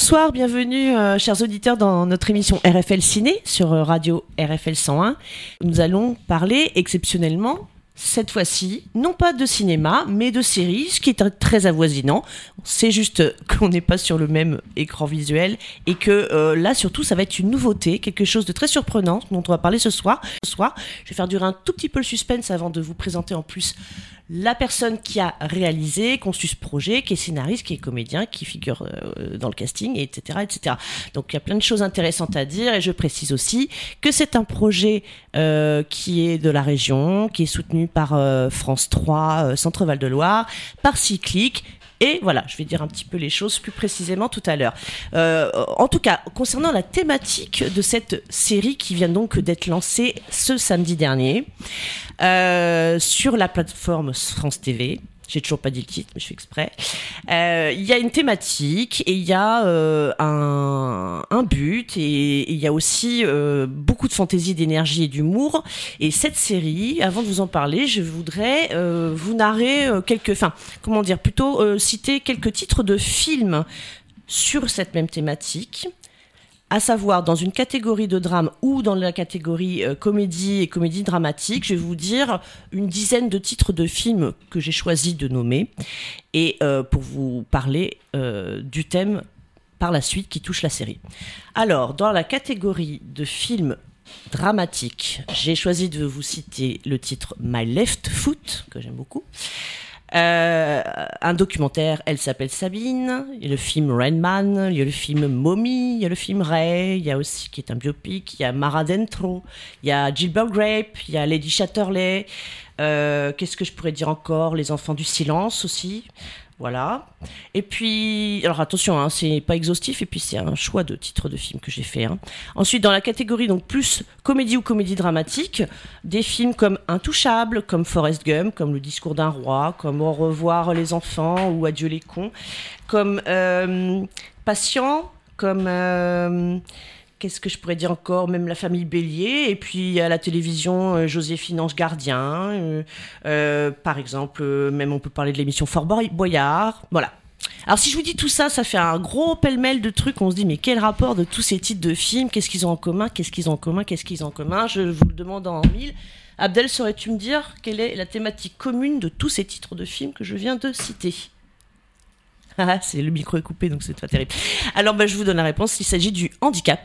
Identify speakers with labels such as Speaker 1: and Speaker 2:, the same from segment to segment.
Speaker 1: Bonsoir, bienvenue euh, chers auditeurs dans notre émission RFL Ciné sur euh, radio RFL 101. Nous allons parler exceptionnellement cette fois-ci, non pas de cinéma, mais de séries, ce qui est très avoisinant. C'est juste qu'on n'est pas sur le même écran visuel et que euh, là, surtout, ça va être une nouveauté, quelque chose de très surprenant dont on va parler ce soir. Ce soir, je vais faire durer un tout petit peu le suspense avant de vous présenter en plus la personne qui a réalisé, conçu ce projet, qui est scénariste, qui est comédien, qui figure euh, dans le casting, etc., etc. Donc il y a plein de choses intéressantes à dire et je précise aussi que c'est un projet euh, qui est de la région, qui est soutenu par euh, France 3, Centre Val de Loire, par Cyclique et voilà, je vais dire un petit peu les choses plus précisément tout à l'heure. Euh, en tout cas, concernant la thématique de cette série qui vient donc d'être lancée ce samedi dernier euh, sur la plateforme France TV, j'ai toujours pas dit le titre, mais je fais exprès. Euh, il y a une thématique et il y a euh, un, but et il y a aussi euh, beaucoup de fantaisie, d'énergie et d'humour. Et cette série, avant de vous en parler, je voudrais vous narrer quelques, enfin, comment dire, plutôt citer quelques titres de films sur cette même thématique à savoir dans une catégorie de drame ou dans la catégorie euh, comédie et comédie dramatique, je vais vous dire une dizaine de titres de films que j'ai choisi de nommer et euh, pour vous parler euh, du thème par la suite qui touche la série. Alors, dans la catégorie de films dramatiques, j'ai choisi de vous citer le titre My Left Foot, que j'aime beaucoup. Euh, un documentaire, elle s'appelle Sabine. Il y a le film Rain Man, il y a le film Mommy, il y a le film Ray, il y a aussi qui est un biopic, il y a Mara Dentro, il y a Gilbert Grape, il y a Lady Chatterley. Euh, Qu'est-ce que je pourrais dire encore? Les enfants du silence aussi. Voilà. Et puis, alors attention, hein, c'est pas exhaustif, et puis c'est un choix de titre de film que j'ai fait. Hein. Ensuite, dans la catégorie donc plus comédie ou comédie dramatique, des films comme Intouchable, comme Forrest Gump, comme Le discours d'un roi, comme Au revoir les enfants ou Adieu les cons, comme euh, Patient, comme euh, Qu'est-ce que je pourrais dire encore Même la famille Bélier. Et puis à la télévision, euh, Joséphine Ange Gardien. Euh, euh, par exemple, même on peut parler de l'émission Fort Boy- Boyard. Voilà. Alors si je vous dis tout ça, ça fait un gros pêle-mêle de trucs. On se dit mais quel rapport de tous ces titres de films Qu'est-ce qu'ils ont en commun Qu'est-ce qu'ils ont en commun Qu'est-ce qu'ils ont en commun Je vous le demande en mille. Abdel, saurais-tu me dire quelle est la thématique commune de tous ces titres de films que je viens de citer? C'est le micro est coupé, donc c'est pas terrible. Alors, bah, je vous donne la réponse. Il s'agit du handicap.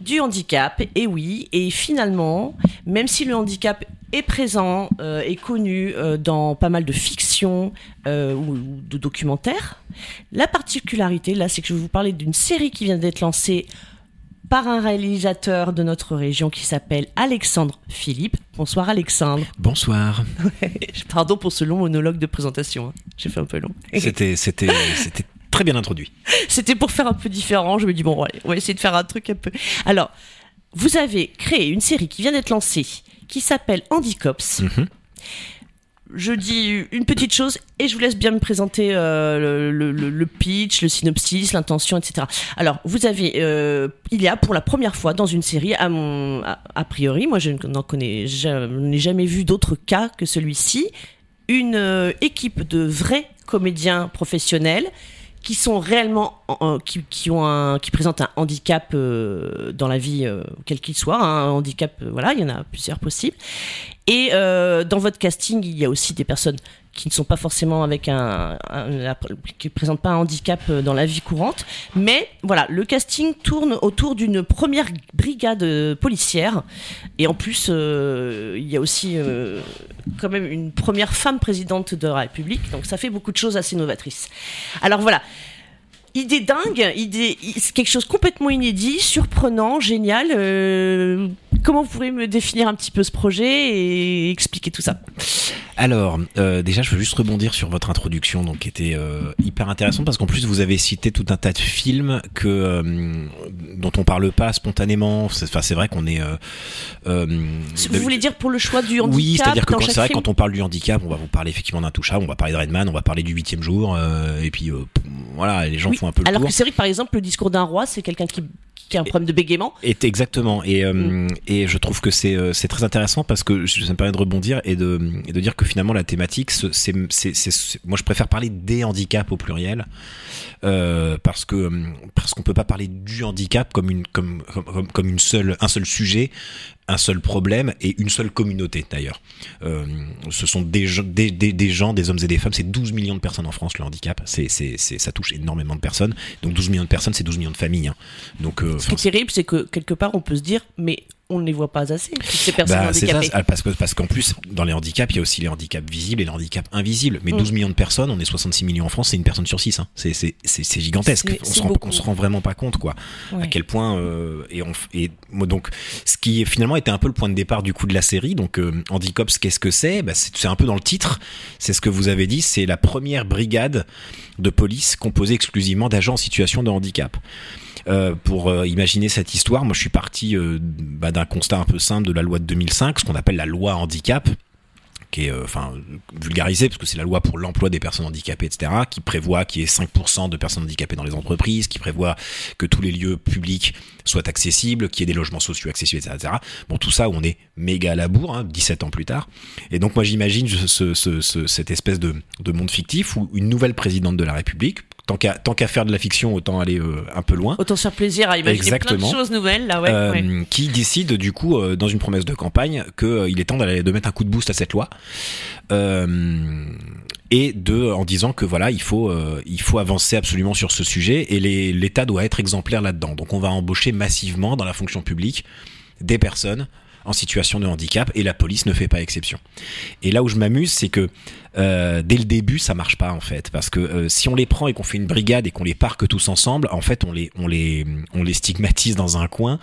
Speaker 1: Du handicap, et oui, et finalement, même si le handicap est présent, euh, est connu euh, dans pas mal de fictions euh, ou, ou de documentaires, la particularité, là, c'est que je vais vous parler d'une série qui vient d'être lancée par un réalisateur de notre région qui s'appelle Alexandre Philippe. Bonsoir Alexandre.
Speaker 2: Bonsoir.
Speaker 1: Pardon pour ce long monologue de présentation. hein. J'ai fait un peu long.
Speaker 2: C'était, c'était, c'était très bien introduit.
Speaker 1: C'était pour faire un peu différent. Je me dis, bon, allez, on va essayer de faire un truc un peu. Alors, vous avez créé une série qui vient d'être lancée qui s'appelle Handicops.
Speaker 2: Mhm.
Speaker 1: Je dis une petite chose et je vous laisse bien me présenter euh, le, pitch, le synopsis, l'intention, etc. Alors, vous avez, euh, il y a pour la première fois dans une série, a, priori, moi je n'en connais, je n'ai jamais vu d'autre cas que celui-ci, une euh, équipe de vrais comédiens professionnels qui sont réellement, en- en- qui, qui ont un, qui présentent un handicap euh, dans la vie, euh, quel qu'il soit, hein, un handicap, euh, voilà, il y en a plusieurs possibles. Et dans votre casting, il y a aussi des personnes qui ne sont pas forcément avec un, un- qui ne présentent pas un handicap euh, dans la vie courante, mais voilà, le casting tourne autour d'une première brigade euh, policière, et en plus, euh, il y a aussi quand même une première femme présidente de la République, donc ça fait beaucoup de choses assez novatrices. Alors voilà. Idée dingue, idée, quelque chose complètement inédit, surprenant, génial. Comment vous pourriez me définir un petit peu ce projet et expliquer tout ça
Speaker 2: Alors, euh, déjà, je veux juste rebondir sur votre introduction, donc qui était euh, hyper intéressante parce qu'en plus vous avez cité tout un tas de films que euh, dont on parle pas spontanément. C'est- Enfin, c'est vrai qu'on est.
Speaker 1: Vous voulez dire pour le choix du handicap
Speaker 2: Oui, c'est-à-dire que c'est vrai quand on parle du handicap, on va vous parler effectivement d'un touchable, on va parler de Redman, on va parler du huitième jour, et puis voilà, les gens
Speaker 1: Oui,
Speaker 2: font un peu le
Speaker 1: Alors
Speaker 2: tour.
Speaker 1: que c'est vrai que par exemple, le discours d'un roi, c'est quelqu'un qui, qui a un problème de bégaiement.
Speaker 2: Et exactement. Et, euh,
Speaker 1: Mm.
Speaker 2: et je trouve que c'est euh, c'est très intéressant parce que ça me permet de rebondir et de, et de dire que finalement la thématique, ce- c'est c'est- c'est- c'est- moi je préfère parler des handicaps au pluriel euh, parce que parce qu'on peut pas parler du handicap comme une comme, comme- comme une seule un seul sujet un seul problème et une seule communauté d'ailleurs. Euh, ce sont des, gens- des, gens, des hommes et des femmes, c'est 12 millions de personnes en France le handicap, c'est, c'est, ça touche énormément de personnes. Donc 12 millions de personnes, c'est 12 millions de familles. hein. Donc, euh,
Speaker 1: Ce qui est terrible, c'est que quelque part, on peut se dire, mais on ne les voit pas assez, toutes ces personnes
Speaker 2: Bah, c'est ça, ah, parce que parce qu'en plus dans les handicaps il y a aussi les handicaps visibles et les handicaps invisibles. Mais
Speaker 1: Mm.
Speaker 2: 12 millions de personnes on est 66 millions en France c'est une personne sur 6 hein. c'est c'est c'est c'est gigantesque. On se rend on se rend vraiment pas compte quoi
Speaker 1: Ouais.
Speaker 2: à quel point euh, et on donc ce qui finalement était un peu le point de départ du coup de la série donc euh, Handicops qu'est-ce que c'est? Bah, c'est c'est un peu dans le titre. C'est ce que vous avez dit c'est la première brigade de police composée exclusivement d'agents en situation de handicap euh, pour euh, imaginer cette histoire, moi je suis parti euh, bah, d'un constat un peu simple de la loi de 2005, ce qu'on appelle la loi handicap, qui est enfin vulgarisée parce que c'est la loi pour l'emploi des personnes handicapées, etc., qui prévoit qu'il y ait 5% de personnes handicapées dans les entreprises, qui prévoit que tous les lieux publics soient accessibles, qu'il y ait des logements sociaux accessibles, etc. Bon, tout ça, on est méga à la bourre, hein, 17 ans plus tard. Et donc moi j'imagine ce, ce- ce- cette espèce de, de monde fictif où une nouvelle présidente de la République, tant qu'à tant qu'à faire de la fiction, autant aller euh, un peu loin.
Speaker 1: Autant se faire plaisir à imaginer plein
Speaker 2: Exactement.
Speaker 1: de choses nouvelles, là, ouais.
Speaker 2: Euh,
Speaker 1: ouais.
Speaker 2: qui décide du coup euh, dans une promesse de campagne que il est temps d'aller de mettre un coup de boost à cette loi et de en disant que voilà il faut il faut avancer absolument sur ce sujet et l'État doit être exemplaire là-dedans donc on va embaucher massivement dans la fonction publique des personnes en situation de handicap et la police ne fait pas exception. Et là où je m'amuse, c'est que euh, dès le début, ça marche pas en fait, parce que euh, si on les prend et qu'on fait une brigade et qu'on les parque tous ensemble, en fait, on les on les on les stigmatise dans un coin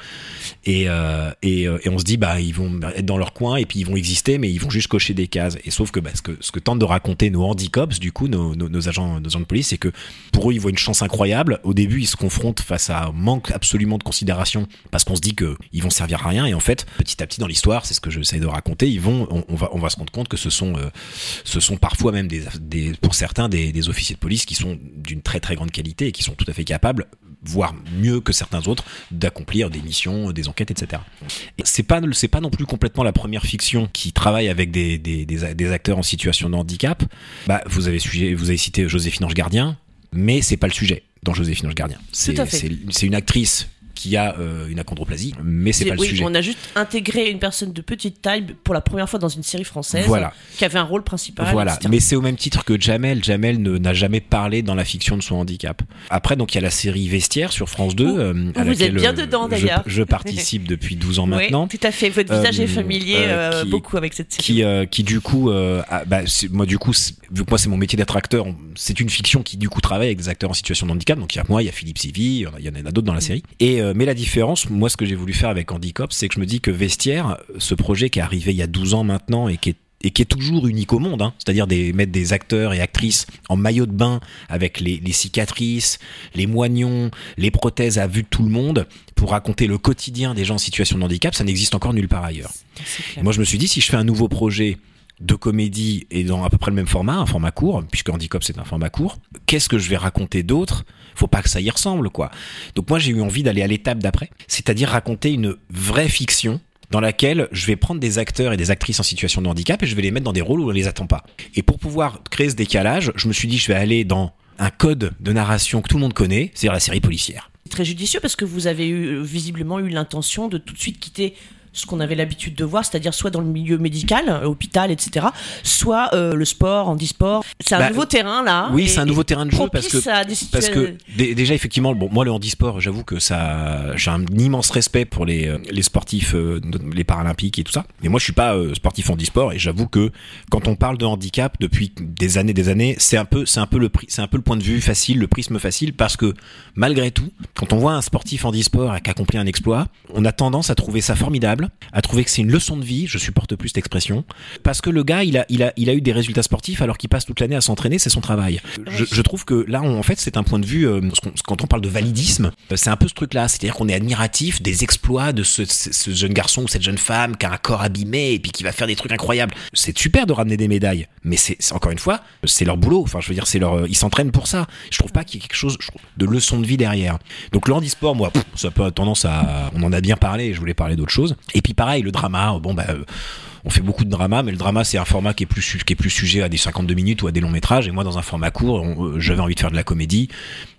Speaker 2: et euh, et, et on se dit bah ils vont être dans leur coin et puis ils vont exister, mais ils vont juste cocher des cases. Et sauf que bah, ce que ce que tentent de raconter nos handicops, du coup, nos, nos, nos agents nos agents de police, c'est que pour eux, ils voient une chance incroyable. Au début, ils se confrontent face à un manque absolument de considération parce qu'on se dit que ils vont servir à rien. Et en fait, petit à petit dans l'histoire, c'est ce que j'essaie de raconter, ils vont, on, on va, on va se rendre compte que ce sont, euh, ce sont parfois même des, des pour certains des, des officiers de police qui sont d'une très très grande qualité et qui sont tout à fait capables, voire mieux que certains autres, d'accomplir des missions, des enquêtes, etc. Et C'est pas, c'est pas non plus complètement la première fiction qui travaille avec des, des, des, acteurs en situation de handicap. Bah, vous avez sujet, vous avez cité Joséphine Ange Gardien, mais c'est pas le sujet dans Joséphine Ange Gardien. C'est une actrice qui a euh, une achondroplasie, mais c'est pas le
Speaker 1: oui,
Speaker 2: sujet.
Speaker 1: on a juste intégré une personne de petite taille pour la première fois dans une série française
Speaker 2: Voilà.
Speaker 1: qui avait un rôle principal.
Speaker 2: Voilà,
Speaker 1: etc.
Speaker 2: mais c'est au même titre que Jamel. Jamel n'a jamais parlé dans la fiction de son handicap. Après, donc il y a la série Vestiaire sur France 2.
Speaker 1: Où-
Speaker 2: euh, à
Speaker 1: vous êtes bien
Speaker 2: euh,
Speaker 1: dedans, d'ailleurs.
Speaker 2: Je, participe depuis 12 ans maintenant.
Speaker 1: tout à fait. Votre visage est familier
Speaker 2: qui-
Speaker 1: beaucoup avec cette série.
Speaker 2: Qui, qui du coup, bah, moi du coup, vu que moi c'est mon métier d'être acteur, c'est une fiction qui du coup travaille avec des acteurs en situation de handicap. Donc il y a moi, il y a Philippe Sivi, il y en a- il y en a d'autres dans la série. Et euh, mais la différence, moi ce que j'ai voulu faire avec Handicop, c'est que je me dis que Vestiaire, ce projet qui est arrivé il y a 12 ans maintenant et qui est et qui est toujours unique au monde, hein, c'est-à-dire des, mettre des acteurs et actrices en maillot de bain avec les, les cicatrices, les moignons, les prothèses à vue de tout le monde pour raconter le quotidien des gens en situation de handicap, ça n'existe encore nulle part ailleurs. Moi, je me suis dit, si je fais un nouveau projet de comédie et dans à peu près le même format, un format court, puisque Handicap c'est un format court, qu'est-ce que je vais raconter d'autre? Faut pas que ça y ressemble, quoi. Donc moi, j'ai eu envie d'aller à l'étape d'après, c'est-à-dire raconter une vraie fiction dans laquelle je vais prendre des acteurs et des actrices en situation de handicap et je vais les mettre dans des rôles où on les attend pas. Et pour pouvoir créer ce décalage, je me suis dit, je vais aller dans un code de narration que tout le monde connaît, c'est-à-dire la série policière.
Speaker 1: Très judicieux parce que vous avez eu, visiblement eu l'intention de tout de suite quitter ce qu'on avait l'habitude de voir, c'est-à-dire soit dans le milieu médical, euh, hôpital, etc., soit euh, le sport, handisport. C'est un
Speaker 2: Bah,
Speaker 1: nouveau terrain là.
Speaker 2: Oui, c'est un nouveau terrain de jeu parce que Parce déjà effectivement, bon, moi le handisport, j'avoue que ça, j'ai un immense respect pour les euh, les sportifs, euh, les paralympiques et tout ça. Mais moi je suis pas euh, sportif handisport et j'avoue que quand on parle de handicap depuis des années, des années, c'est un peu c'est un peu le c'est un peu le point de vue facile, le prisme facile parce que malgré tout, quand on voit un sportif handisport qui un exploit, on a tendance à trouver ça formidable, à trouver que c'est une leçon de vie. Je supporte plus cette expression parce que le gars il a il a il a eu des résultats sportifs alors qu'il passe toute la spontané à s'entraîner, c'est son travail. Je, trouve que là, en fait, c'est un point de vue. Euh, quand on parle de validisme, euh, c'est un peu ce truc-là, c'est-à-dire qu'on est admiratif des exploits de ce, jeune garçon ou cette jeune femme qui a un corps abîmé et puis qui va faire des trucs incroyables. C'est super de ramener des médailles, mais c'est encore une fois, c'est leur boulot. Enfin, je veux dire, c'est leur, ils s'entraînent pour ça. Je trouve pas qu'il y ait quelque chose de leçon de vie derrière. Donc le handisport, moi, ça peut tendance à, on en a bien parlé. Je voulais parler d'autre chose. Et puis pareil, le drama. Bon bah on fait beaucoup de drama, mais le drama c'est un format qui est plus qui est plus sujet à des 52 minutes ou à des longs métrages. Et moi, dans un format court, euh, j'avais envie de faire de la comédie,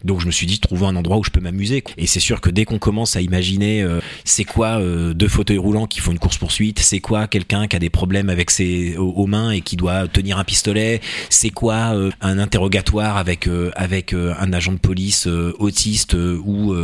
Speaker 2: donc je me suis dit trouver un endroit où je peux m'amuser. Et c'est sûr que dès qu'on commence à imaginer, euh, c'est quoi euh, deux fauteuils roulants qui font une course poursuite, c'est quoi quelqu'un qui a des problèmes avec ses aux, mains et qui doit tenir un pistolet, c'est quoi un interrogatoire avec avec un agent de police autiste ou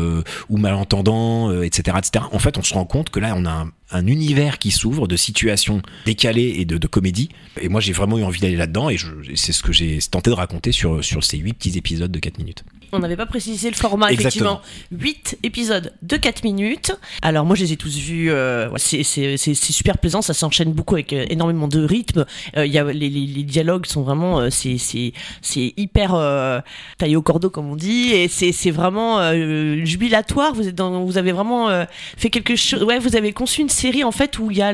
Speaker 2: ou malentendant, etc., etc. En fait, on se rend compte que là, on a un, un univers qui s'ouvre de situations décalées et de, de comédie. Et moi, j'ai vraiment eu envie d'aller là-dedans et, c'est ce que j'ai tenté de raconter sur, sur ces huit petits épisodes de 4 minutes.
Speaker 1: On n'avait pas précisé le format, effectivement. 8 épisodes de 4 minutes. Alors, moi, je les ai tous vus. Euh, c'est super plaisant. Ça s'enchaîne beaucoup avec euh, énormément de rythme. Euh, y a, les, les, dialogues sont vraiment. Euh, c'est hyper euh, taillé au cordeau, comme on dit. Et c'est vraiment jubilatoire. Vous, êtes dans, vous avez vraiment fait quelque chose. Ouais, vous avez conçu une série, en fait, où il y a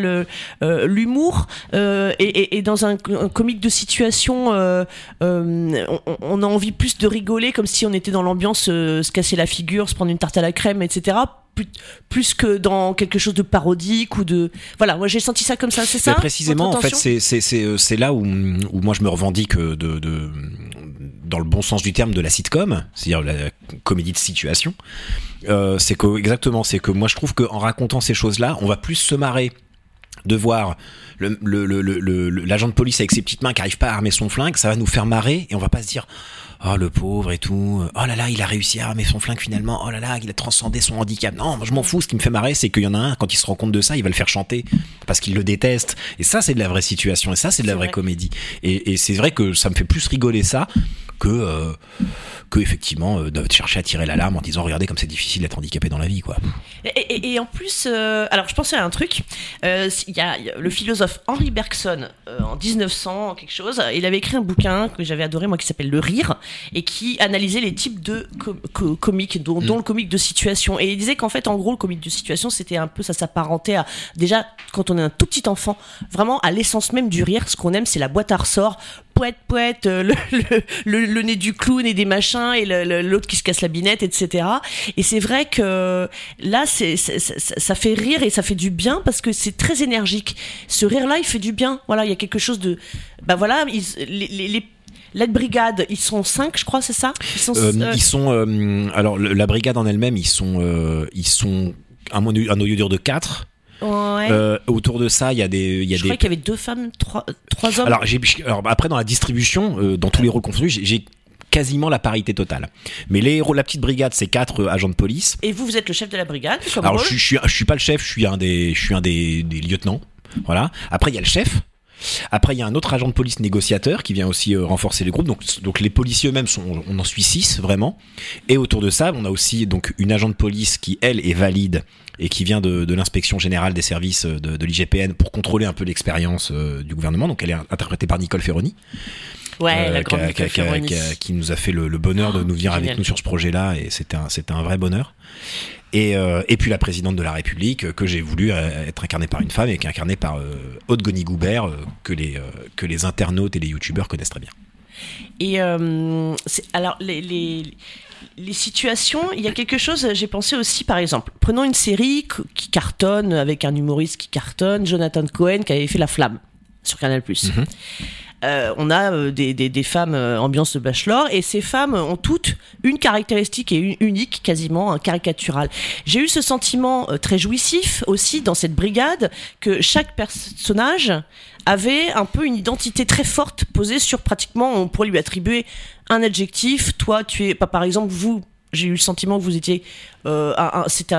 Speaker 1: l'humour. Et, et, et, dans un, un, comique de situation, on, on a envie plus de rigoler, comme si on était dans l'ambiance, euh, se casser la figure, se prendre une tarte à la crème, etc. Plus, que dans quelque chose de parodique ou de voilà moi j'ai senti ça comme ça c'est ça
Speaker 2: précisément en fait euh, c'est là où, où moi je me revendique euh, de, de dans le bon sens du terme de la sitcom, c'est-à-dire la comédie de situation, c'est que exactement, c'est que moi je trouve qu'en racontant ces choses-là, on va plus se marrer de voir l'agent le, le, de police avec ses petites mains qui arrive pas à armer son flingue, ça va nous faire marrer et on va pas se dire oh le pauvre et tout, oh là là, il a réussi à armer son flingue finalement, oh là là, il a transcendé son handicap. Non, moi je m'en fous, ce qui me fait marrer, c'est qu'il y en a un, quand il se rend compte de ça, il va le faire chanter parce qu'il le déteste. Et ça, c'est de la vraie situation, et ça, c'est de la vraie comédie. Et, et c'est vrai que ça me fait plus rigoler ça que euh, que effectivement euh, de chercher à tirer l'alarme en disant regardez comme c'est difficile d'être handicapé dans la vie quoi.
Speaker 1: Et, en plus, euh, alors je pensais à un truc. Il y, a le philosophe Henri Bergson en 1900 quelque chose. Il avait écrit un bouquin que j'avais adoré moi qui s'appelle Le Rire et qui analysait les types de comiques dont, dont, mm. le comique de situation. Et il disait qu'en fait en gros le comique de situation c'était un peu ça s'apparentait à déjà quand on est un tout petit enfant vraiment à l'essence même du rire. Ce qu'on aime c'est la boîte à ressort poète poète le, le, le, nez du clown et des machins et l'autre qui se casse la binette etc et c'est vrai que là c'est ça, fait rire et ça fait du bien parce que c'est très énergique ce rire là il fait du bien voilà il y a quelque chose de bah voilà les, les, L'aide brigade, ils sont cinq, je crois, c'est ça?
Speaker 2: Ils sont, euh, ils sont euh, alors la brigade en elle-même, ils sont, euh, ils sont un, un noyau dur de quatre. Euh, autour de ça, il y a des. Y a
Speaker 1: je crois qu'il y avait deux femmes, trois, trois hommes.
Speaker 2: Alors, alors après, dans la distribution, euh, dans tous les rôles confondus, j'ai quasiment la parité totale. Mais les héros, la petite brigade, c'est quatre euh, agents de police.
Speaker 1: Et vous, vous êtes le chef de la brigade
Speaker 2: Alors, je, je, suis, je suis pas le chef, je suis un des, je suis un des, des lieutenants. Voilà. Après, il y a le chef. Après, il y a un autre agent de police négociateur qui vient aussi renforcer le groupe. Donc, les policiers eux-mêmes, on en suit six vraiment. Et autour de ça, on a aussi donc une agent de police qui elle est valide et qui vient de, l'inspection générale des services de, de l'IGPN pour contrôler un peu l'expérience euh, du gouvernement. Donc elle est interprétée par Nicole Ferroni.
Speaker 1: Ouais, euh, la grande
Speaker 2: qui, nous a fait le, le bonheur de nous venir avec nous sur ce projet-là et c'était un, c'était un vrai bonheur. Et, euh, et puis la présidente de la République que j'ai voulu être incarnée par une femme et qui est incarnée par euh, Aude Goni-Goubert que les que les internautes et les youtubeurs connaissent très bien.
Speaker 1: Et alors les, les les situations, il y a quelque chose, j'ai pensé aussi, par exemple, prenons une série qui cartonne, avec un humoriste qui cartonne, Jonathan Cohen, qui avait fait La Flamme sur Canal+. Mhm. Euh, on a euh, des, des, femmes euh, ambiance de bachelor et ces femmes ont toutes une caractéristique et unique, quasiment un caricatural. J'ai eu ce sentiment très jouissif aussi dans cette brigade que chaque personnage avait un peu une identité très forte posée sur pratiquement, on pourrait lui attribuer un adjectif. Toi, tu es, pas par exemple, vous, j'ai eu le sentiment que vous étiez, euh, c'était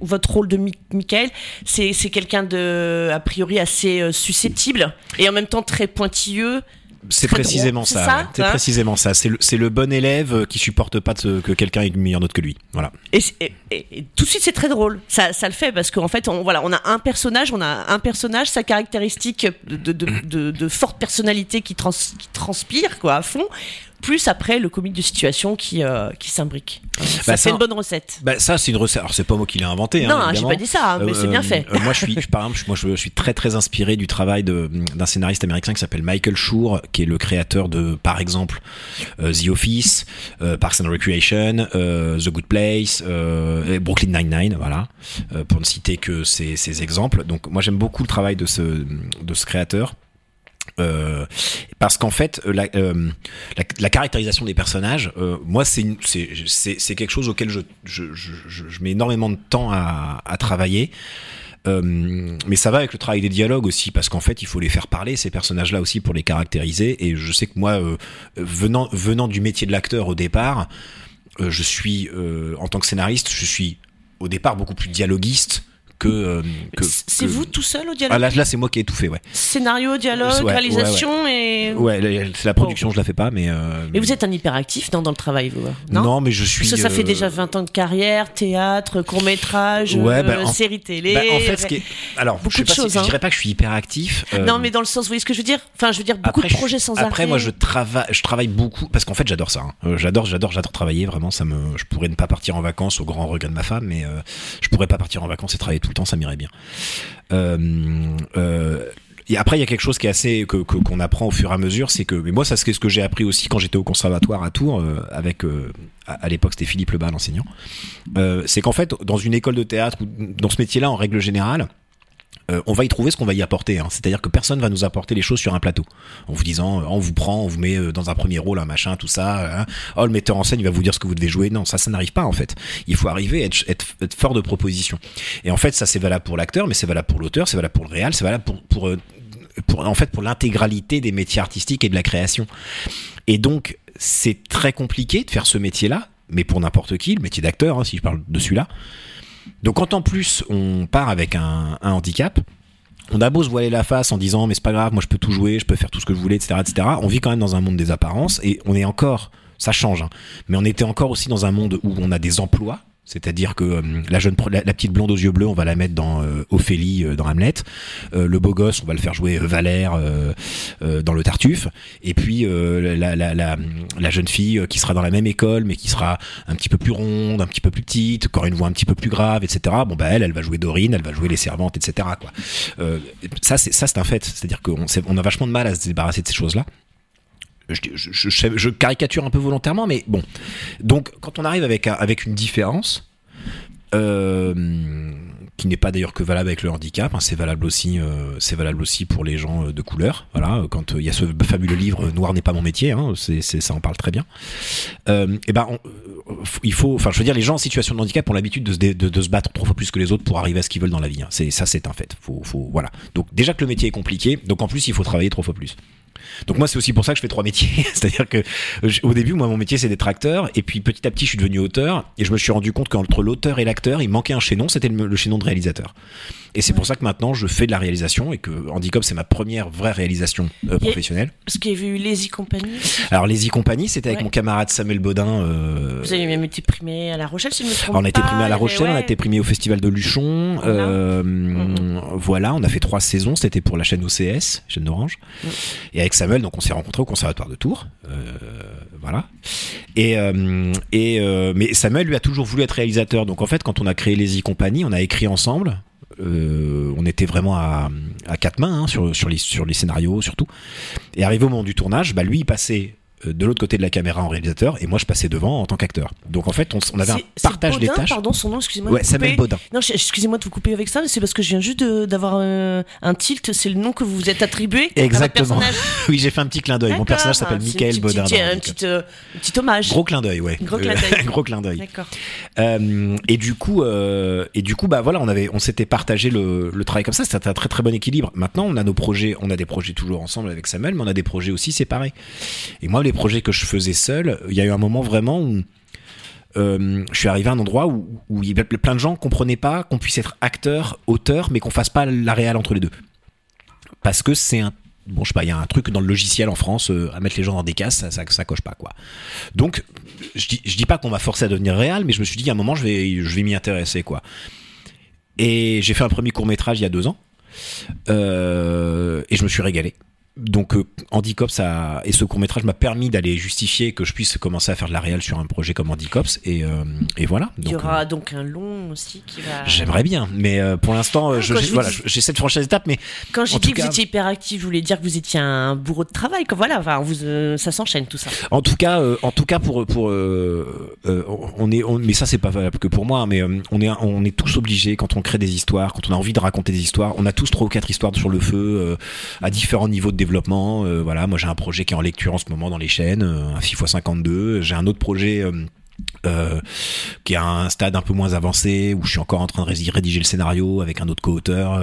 Speaker 1: votre rôle de Michael, c'est quelqu'un de, a priori, assez euh, susceptible et en même temps très pointilleux
Speaker 2: C'est précisément ça. C'est
Speaker 1: hein
Speaker 2: précisément ça. C'est le, c'est le bon élève euh, qui supporte pas de que quelqu'un ait une meilleure note que lui. Voilà.
Speaker 1: Et, tout de suite, c'est très drôle. Ça, ça le fait parce qu'en fait, on, voilà, on a un personnage, on a un personnage, sa caractéristique de, de- de forte personnalité qui, trans, qui transpire quoi à fond. Plus après le comique de situation qui, euh, qui s'imbrique. Ça
Speaker 2: Bah,
Speaker 1: une bonne recette.
Speaker 2: Bah, ça, c'est une recette. Alors, c'est pas moi qui l'ai inventé. hein,
Speaker 1: non, j'ai pas dit ça, hein, mais
Speaker 2: Euh,
Speaker 1: c'est bien
Speaker 2: euh,
Speaker 1: fait.
Speaker 2: euh, moi, je suis, je- par exemple, je- moi, je, je suis très, très inspiré du travail d'un scénariste américain qui s'appelle Michael Schur, qui est le créateur de, par exemple, The Office, Parks and Recreation, The Good Place, Brooklyn Nine-Nine, voilà, pour ne citer que ces, ces exemples. Donc, moi, j'aime beaucoup le travail de ce, de ce créateur. Euh, parce qu'en fait, la, euh, la, caractérisation des personnages, euh, moi, c'est quelque chose auquel je, mets énormément de temps à, travailler. Euh, mais ça va avec le travail des dialogues aussi, parce qu'en fait, il faut les faire parler, ces personnages-là aussi, pour les caractériser. Et je sais que moi, euh, venant, venant du métier de l'acteur au départ, euh, je suis, euh, en tant que scénariste, je suis au départ beaucoup plus dialoguiste que. euh, que-
Speaker 1: C'est vous tout seul au dialogue
Speaker 2: Ah, là, là c'est moi qui ai tout fait, ouais.
Speaker 1: Scénario, dialogue,
Speaker 2: Ouais, ouais,
Speaker 1: réalisation et.
Speaker 2: Ouais, c'est la production, je la fais pas, mais. euh,
Speaker 1: Et vous êtes un hyperactif non, dans le travail, vous
Speaker 2: non,
Speaker 1: Non,
Speaker 2: mais je suis.
Speaker 1: Parce que ça fait
Speaker 2: euh,
Speaker 1: déjà 20 ans de carrière, théâtre, court-métrage,
Speaker 2: Ouais,
Speaker 1: euh,
Speaker 2: bah, en-
Speaker 1: série télé.
Speaker 2: bah, en fait, ce qui est... alors,
Speaker 1: beaucoup
Speaker 2: je, sais
Speaker 1: de
Speaker 2: pas si-
Speaker 1: choses,
Speaker 2: je
Speaker 1: hein.
Speaker 2: dirais pas que je suis hyper actif. euh,
Speaker 1: Non, mais dans le sens, vous voyez ce que je veux dire? Enfin, je veux dire, beaucoup
Speaker 2: après,
Speaker 1: de
Speaker 2: je-
Speaker 1: projets sans
Speaker 2: Après,
Speaker 1: arrêt.
Speaker 2: moi, je travaille, je travaille beaucoup parce qu'en fait, j'adore ça. hein. J'adore, j'adore, j'adore travailler. Vraiment, ça me, je pourrais ne pas partir en vacances au grand regret de ma femme, mais euh, je pourrais pas partir en vacances et travailler tout le temps, ça m'irait bien. Euh, euh, et après, il y a quelque chose qui est assez que qu'on apprend au fur et à mesure, c'est que, mais moi, ça c'est ce que j'ai appris aussi quand j'étais au conservatoire à Tours, euh, avec à, l'époque c'était Philippe Lebas l'enseignant. C'est qu'en fait, dans une école de théâtre ou dans ce métier-là, en règle générale, euh, on va y trouver ce qu'on va y apporter. Hein. C'est-à-dire que personne va nous apporter les choses sur un plateau. En vous disant, euh, on vous prend, on vous met euh, dans un premier rôle, un machin, tout ça. hein. Oh, le metteur en scène, il va vous dire ce que vous devez jouer. Non, ça, ça n'arrive pas en fait. Il faut arriver à être, être, être fort de proposition. Et en fait, ça, c'est valable pour l'acteur, mais c'est valable pour l'auteur, c'est valable pour le réal, c'est valable pour, pour, euh, pour, en fait, pour l'intégralité des métiers artistiques et de la création. Et donc, c'est très compliqué de faire ce métier-là, mais pour n'importe qui, le métier d'acteur, hein, si je parle de celui-là. Donc quand en plus on part avec un, handicap, on a beau se voiler la face en disant mais c'est pas grave, moi je peux tout jouer, je peux faire tout ce que je voulais, etc., etc. On vit quand même dans un monde des apparences et on est encore, ça change, hein, mais on était encore aussi dans un monde où on a des emplois. C'est-à-dire que euh, la jeune, la, petite blonde aux yeux bleus, on va la mettre dans euh, Ophélie euh, dans Hamlet. Le beau gosse, on va le faire jouer Valère dans le Tartuffe. Et puis la, la, la, jeune fille qui sera dans la même école, mais qui sera un petit peu plus ronde, un petit peu plus petite, aura une voix un petit peu plus grave, etc. Bon bah elle, elle va jouer Dorine, elle va jouer les servantes, etc. Quoi. Ça c'est ça c'est un fait. C'est-à-dire qu'on on a vachement de mal à se débarrasser de ces choses-là. Je, caricature un peu volontairement, mais bon. Donc, quand on arrive avec, avec une différence, euh, qui n'est pas d'ailleurs que valable avec le handicap, hein, c'est valable aussi, euh, c'est valable aussi pour les gens euh, de couleur. Voilà, quand il y a ce fabuleux livre Noir n'est pas mon métier, hein, c'est, ça en parle très bien. Et ben, il faut, enfin, je veux dire, les gens en situation de handicap ont l'habitude de se, battre trois fois plus que les autres pour arriver à ce qu'ils veulent dans la vie. hein. C'est ça, c'est un fait. Faut, voilà. Donc déjà que le métier est compliqué, donc en plus il faut travailler trois fois plus. Donc moi c'est aussi pour ça que je fais trois métiers, c'est-à-dire que au début moi mon métier c'est d'être acteur et puis petit à petit je suis devenu auteur et je me suis rendu compte qu'entre l'auteur et l'acteur il manquait un chaînon, c'était le, le chaînon de réalisateur. Et c'est pour ça que maintenant je fais de la réalisation et que Handicop c'est ma première vraie réalisation euh, professionnelle.
Speaker 1: Parce qu'il y avait eu Lazy Company.
Speaker 2: Alors les e-compagnie c'était avec
Speaker 1: Ouais.
Speaker 2: mon camarade Samuel Baudin. euh,
Speaker 1: Vous avez même été primé à La Rochelle, si je me trompe
Speaker 2: alors, on a été primé à La Rochelle, on a été primé au Festival de Luchon.
Speaker 1: Voilà.
Speaker 2: euh,
Speaker 1: Mhm.
Speaker 2: Voilà, on a fait trois saisons. C'était pour la chaîne OCS, chaîne d'Orange.
Speaker 1: Mhm.
Speaker 2: Et avec Samuel, donc on s'est rencontrés au Conservatoire de Tours. Euh, voilà. Et, euh, euh, mais Samuel lui a toujours voulu être réalisateur. Donc en fait, quand on a créé les e Company, on a écrit ensemble. On était vraiment à, quatre mains hein, sur, les, sur scénarios surtout. Et arrivé au moment du tournage, bah, lui il passait de l'autre côté de la caméra en réalisateur et moi je passais devant en tant qu'acteur. Donc en fait on, on avait un partage des tâches.
Speaker 1: Pardon, son nom, excusez-moi.
Speaker 2: Ouais, Samuel. Baudin.
Speaker 1: Non, excusez-moi de vous couper avec ça, mais c'est parce que je viens juste d'avoir euh, un tilt. C'est le nom que vous vous êtes attribué.
Speaker 2: Exactement.
Speaker 1: personnage.
Speaker 2: Oui, j'ai fait un petit clin d'œil. Mon personnage s'appelle Michael Baudin.
Speaker 1: petite-
Speaker 2: dans
Speaker 1: Un petit, euh, petit hommage.
Speaker 2: Gros clin d'œil, ouais.
Speaker 1: Gros
Speaker 2: Euh,
Speaker 1: clin d'œil.
Speaker 2: gros clin d'œil.
Speaker 1: D'accord.
Speaker 2: Euh, et du coup, euh, et du coup, bah voilà, on avait, on s'était partagé le, le travail comme ça. C'était un très très bon équilibre. Maintenant, on a nos projets, on a des projets toujours ensemble avec Samuel, mais on a des projets aussi séparés. Et moi, les projets que je faisais seul, il y a eu un moment vraiment où euh, je suis arrivé à un endroit où, plein de gens comprenaient pas qu'on puisse être acteur, auteur, mais qu'on fasse pas la réal entre les deux. Parce que c'est un bon, je sais pas, il y a un truc dans le logiciel en France euh, à mettre les gens dans des cases, ça, ça, ça coche pas quoi. Donc, je dis, je dis pas qu'on m'a forcé à devenir réel, mais je me suis dit à un moment, je vais, je vais m'y intéresser quoi. Et j'ai fait un premier court métrage il y a deux ans, euh, et je me suis régalé donc euh, Handicops a, et ce court métrage m'a permis d'aller justifier que je puisse commencer à faire de la réelle sur un projet comme Handicops et, euh, et voilà.
Speaker 1: Il y aura donc un long aussi qui va.
Speaker 2: J'aimerais bien, mais euh, pour l'instant,
Speaker 1: Ah,
Speaker 2: je,
Speaker 1: quand vous
Speaker 2: voilà,
Speaker 1: dis-
Speaker 2: j'ai cette franchise étape, mais
Speaker 1: Quand j'ai dit que vous étiez hyper actif, je voulais dire que vous étiez un bourreau de travail. Comme voilà, enfin, vous, euh, ça s'enchaîne tout ça.
Speaker 2: En tout cas, euh, en tout cas pour pour euh, euh, on est on- mais ça c'est pas valable que pour moi, mais euh, on est on est tous obligés quand on crée des histoires, quand on a envie de raconter des histoires, on a tous trois ou quatre histoires sur le feu euh, à différents niveaux de développement. Euh, voilà, moi j'ai un projet qui est en lecture en ce moment dans les chaînes, euh, un FIFA 52. J'ai un autre projet. euh, qui est à un stade un peu moins avancé où je suis encore en train de rédiger le scénario avec un autre co-auteur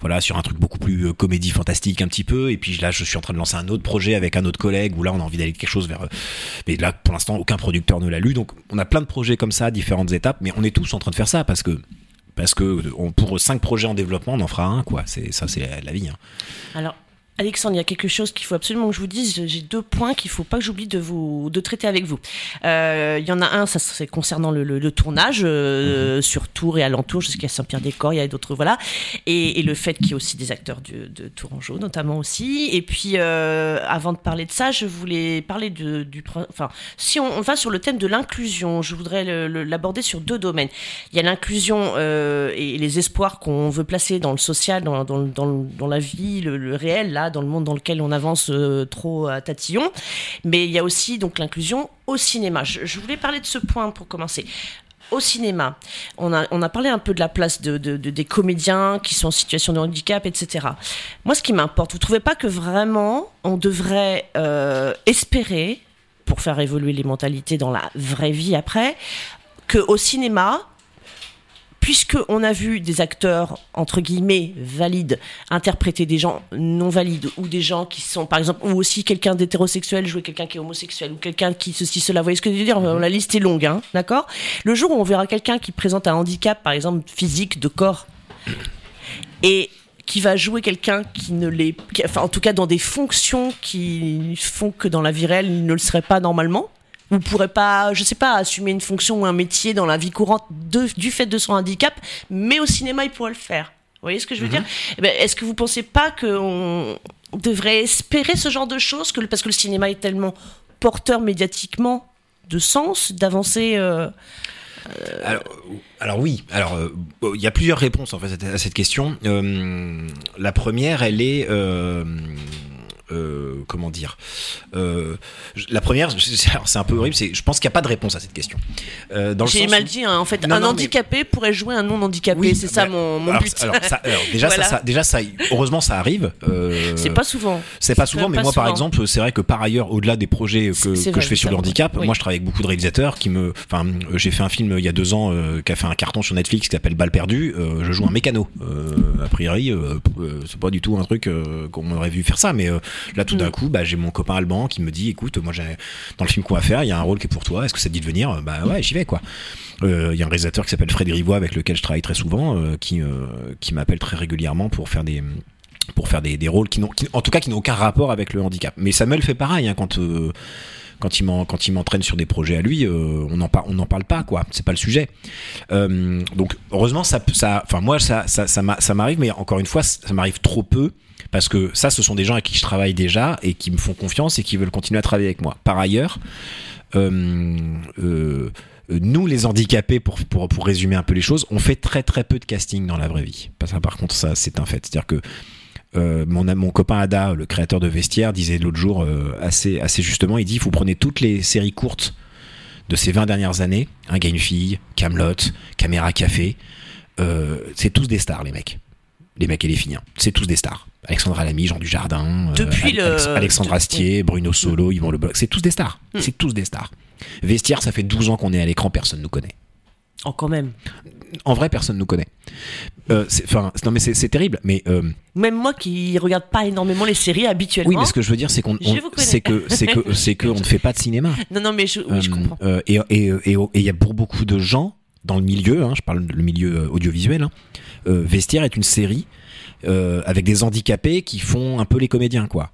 Speaker 2: voilà sur un truc beaucoup plus comédie fantastique un petit peu et puis là je suis en train de lancer un autre projet avec un autre collègue où là on a envie d'aller quelque chose vers mais là pour l'instant aucun producteur ne l'a lu donc on a plein de projets comme ça différentes étapes mais on est tous en train de faire ça parce que parce que pour cinq projets en développement on en fera un quoi c'est ça c'est la, la vie hein.
Speaker 1: Alors, Alexandre, il y a quelque chose qu'il faut absolument que je vous dise. J'ai deux points qu'il faut pas que j'oublie de vous de traiter avec vous. Euh, Il y en a un, ça c'est concernant le, le- le tournage euh, sur Tours et alentour jusqu'à Saint-Pierre-des-Corps. Il y a d'autres voilà, et, et le fait qu'il y ait aussi des acteurs de, de Tourangeau notamment aussi. Et puis, euh, avant de parler de ça, je voulais parler de, du, enfin, si on, on va sur le thème de l'inclusion, je voudrais l'aborder sur deux domaines. Il y a l'inclusion et les espoirs qu'on veut placer dans le social, dans, dans, dans, dans la vie, le, le réel, là, dans le monde dans lequel on avance euh, trop à tatillon. Mais il y a aussi donc l'inclusion au cinéma. Je, voulais parler de ce point pour commencer. Au cinéma, on a, on a parlé un peu de la place de, de- de- des comédiens qui sont en situation de handicap, etc. Moi, ce qui m'importe, vous trouvez pas que vraiment on devrait euh, espérer, pour faire évoluer les mentalités dans la vraie vie après, que au cinéma, puisque on a vu des acteurs entre guillemets valides interpréter des gens non valides ou des gens qui sont par exemple ou aussi quelqu'un d'hétérosexuel jouer quelqu'un qui est homosexuel ou quelqu'un qui ceci cela. Vous voyez ce que je veux dire? La liste est longue hein, d'accord? Le jour où on verra quelqu'un qui présente un handicap par exemple physique de corps et qui va jouer quelqu'un qui ne l'est enfin en tout cas dans des fonctions qui font que dans la vie réelle il ne le serait pas normalement vous pourrez pas, je sais pas, assumer une fonction ou un métier dans la vie courante de- du fait de son handicap, mais au cinéma, il pourrait le faire. Vous voyez ce que je veux dire? Eh ben, Est-ce que vous pensez pas qu'on devrait espérer ce genre de choses que, Parce que le cinéma est tellement porteur médiatiquement de sens, d'avancée. euh,
Speaker 2: Alors, alors oui, alors euh, il y a plusieurs réponses en fait à cette question. Euh, la première, elle est euh, comment dire euh, La première, c'est un peu horrible, c'est je pense qu'il n'y a pas de réponse à cette question. Euh,
Speaker 1: J'ai mal dit, hein, en fait,
Speaker 2: Non,
Speaker 1: un
Speaker 2: non, mais-
Speaker 1: handicapé pourrait jouer un non handicapé,
Speaker 2: Oui,
Speaker 1: c'est ça
Speaker 2: mais-
Speaker 1: mon, mon
Speaker 2: alors,
Speaker 1: but.
Speaker 2: alors, ça- alors, déjà,
Speaker 1: Voilà.
Speaker 2: ça, ça- déjà ça, heureusement ça arrive.
Speaker 1: c'est pas souvent.
Speaker 2: c'est pas souvent, mais
Speaker 1: pas
Speaker 2: moi par exemple, c'est vrai que par ailleurs, au-delà des projets que, que
Speaker 1: vrai,
Speaker 2: je fais sur le handicap,
Speaker 1: oui.
Speaker 2: moi je travaille avec beaucoup de réalisateurs qui me. Enfin, j'ai fait un film il y a deux ans qui a fait un carton sur Netflix qui s'appelle Balle perdue. Je joue un mécano. A priori, c'est pas du tout un truc qu'on aurait vu faire ça, mais là tout d'un
Speaker 1: Mm.
Speaker 2: coup, bah, j'ai mon copain Alban qui me dit écoute, moi j'ai dans le film qu'on va faire, il y a un rôle qui est pour toi, est-ce que ça te dit de venir? Bah ouais, j'y vais quoi. Euh, Il y a un réalisateur qui s'appelle Fred Grivois avec lequel je travaille très souvent, euh, qui, euh, qui m'appelle très régulièrement pour faire des pour faire des, des rôles qui n'ont en tout cas qui n'ont aucun rapport avec le handicap. Mais Samuel fait pareil hein, quand euh, quand il m'en- quand il m'entraîne sur des projets à lui, euh, on n'en par- on n'en parle pas quoi. C'est pas le sujet. Euh, donc heureusement ça ça enfin moi ça m'arrive mais encore une fois ça m'arrive trop peu parce que ça ce sont des gens avec qui je travaille déjà et qui me font confiance et qui veulent continuer à travailler avec moi. Par ailleurs euh, euh, nous les handicapés pour, pour, pour résumer un peu les choses on fait très très peu de casting dans la vraie vie par contre ça c'est un fait c'est à dire que euh, mon, mon copain Ada, le créateur de Vestiaire, disait l'autre jour assez, assez justement, il dit, vous prenez toutes les séries courtes de ces 20 dernières années, Un gars, une fille, Camelot, Caméra Café, c'est tous des stars les mecs. Les mecs et les filles, hein. c'est tous des stars. Alexandra Lamy, Jean Dujardin, euh,
Speaker 1: le-
Speaker 2: Alexandre
Speaker 1: de-
Speaker 2: Astier, Bruno Solo, Yvon Le Bloc, c'est tous des stars.
Speaker 1: Mm.
Speaker 2: C'est tous des stars. Vestiaire, ça fait 12 ans qu'on est à l'écran, personne nous connaît.
Speaker 1: Oh, quand même.
Speaker 2: En vrai, personne nous connaît. Euh, non mais c'est terrible, mais euh,
Speaker 1: Même moi qui regarde pas énormément les séries habituellement.
Speaker 2: oui, mais ce que je veux dire, c'est qu'on, c'est que, c'est que, c'est que on ne fait pas de cinéma.
Speaker 1: Non, non, mais je, oui, je comprends.
Speaker 2: et et et et il y a pour beaucoup de gens dans le milieu, hein, je parle le milieu audiovisuel, hein, Vestiaire est une série euh, avec des handicapés qui font un peu les comédiens, quoi.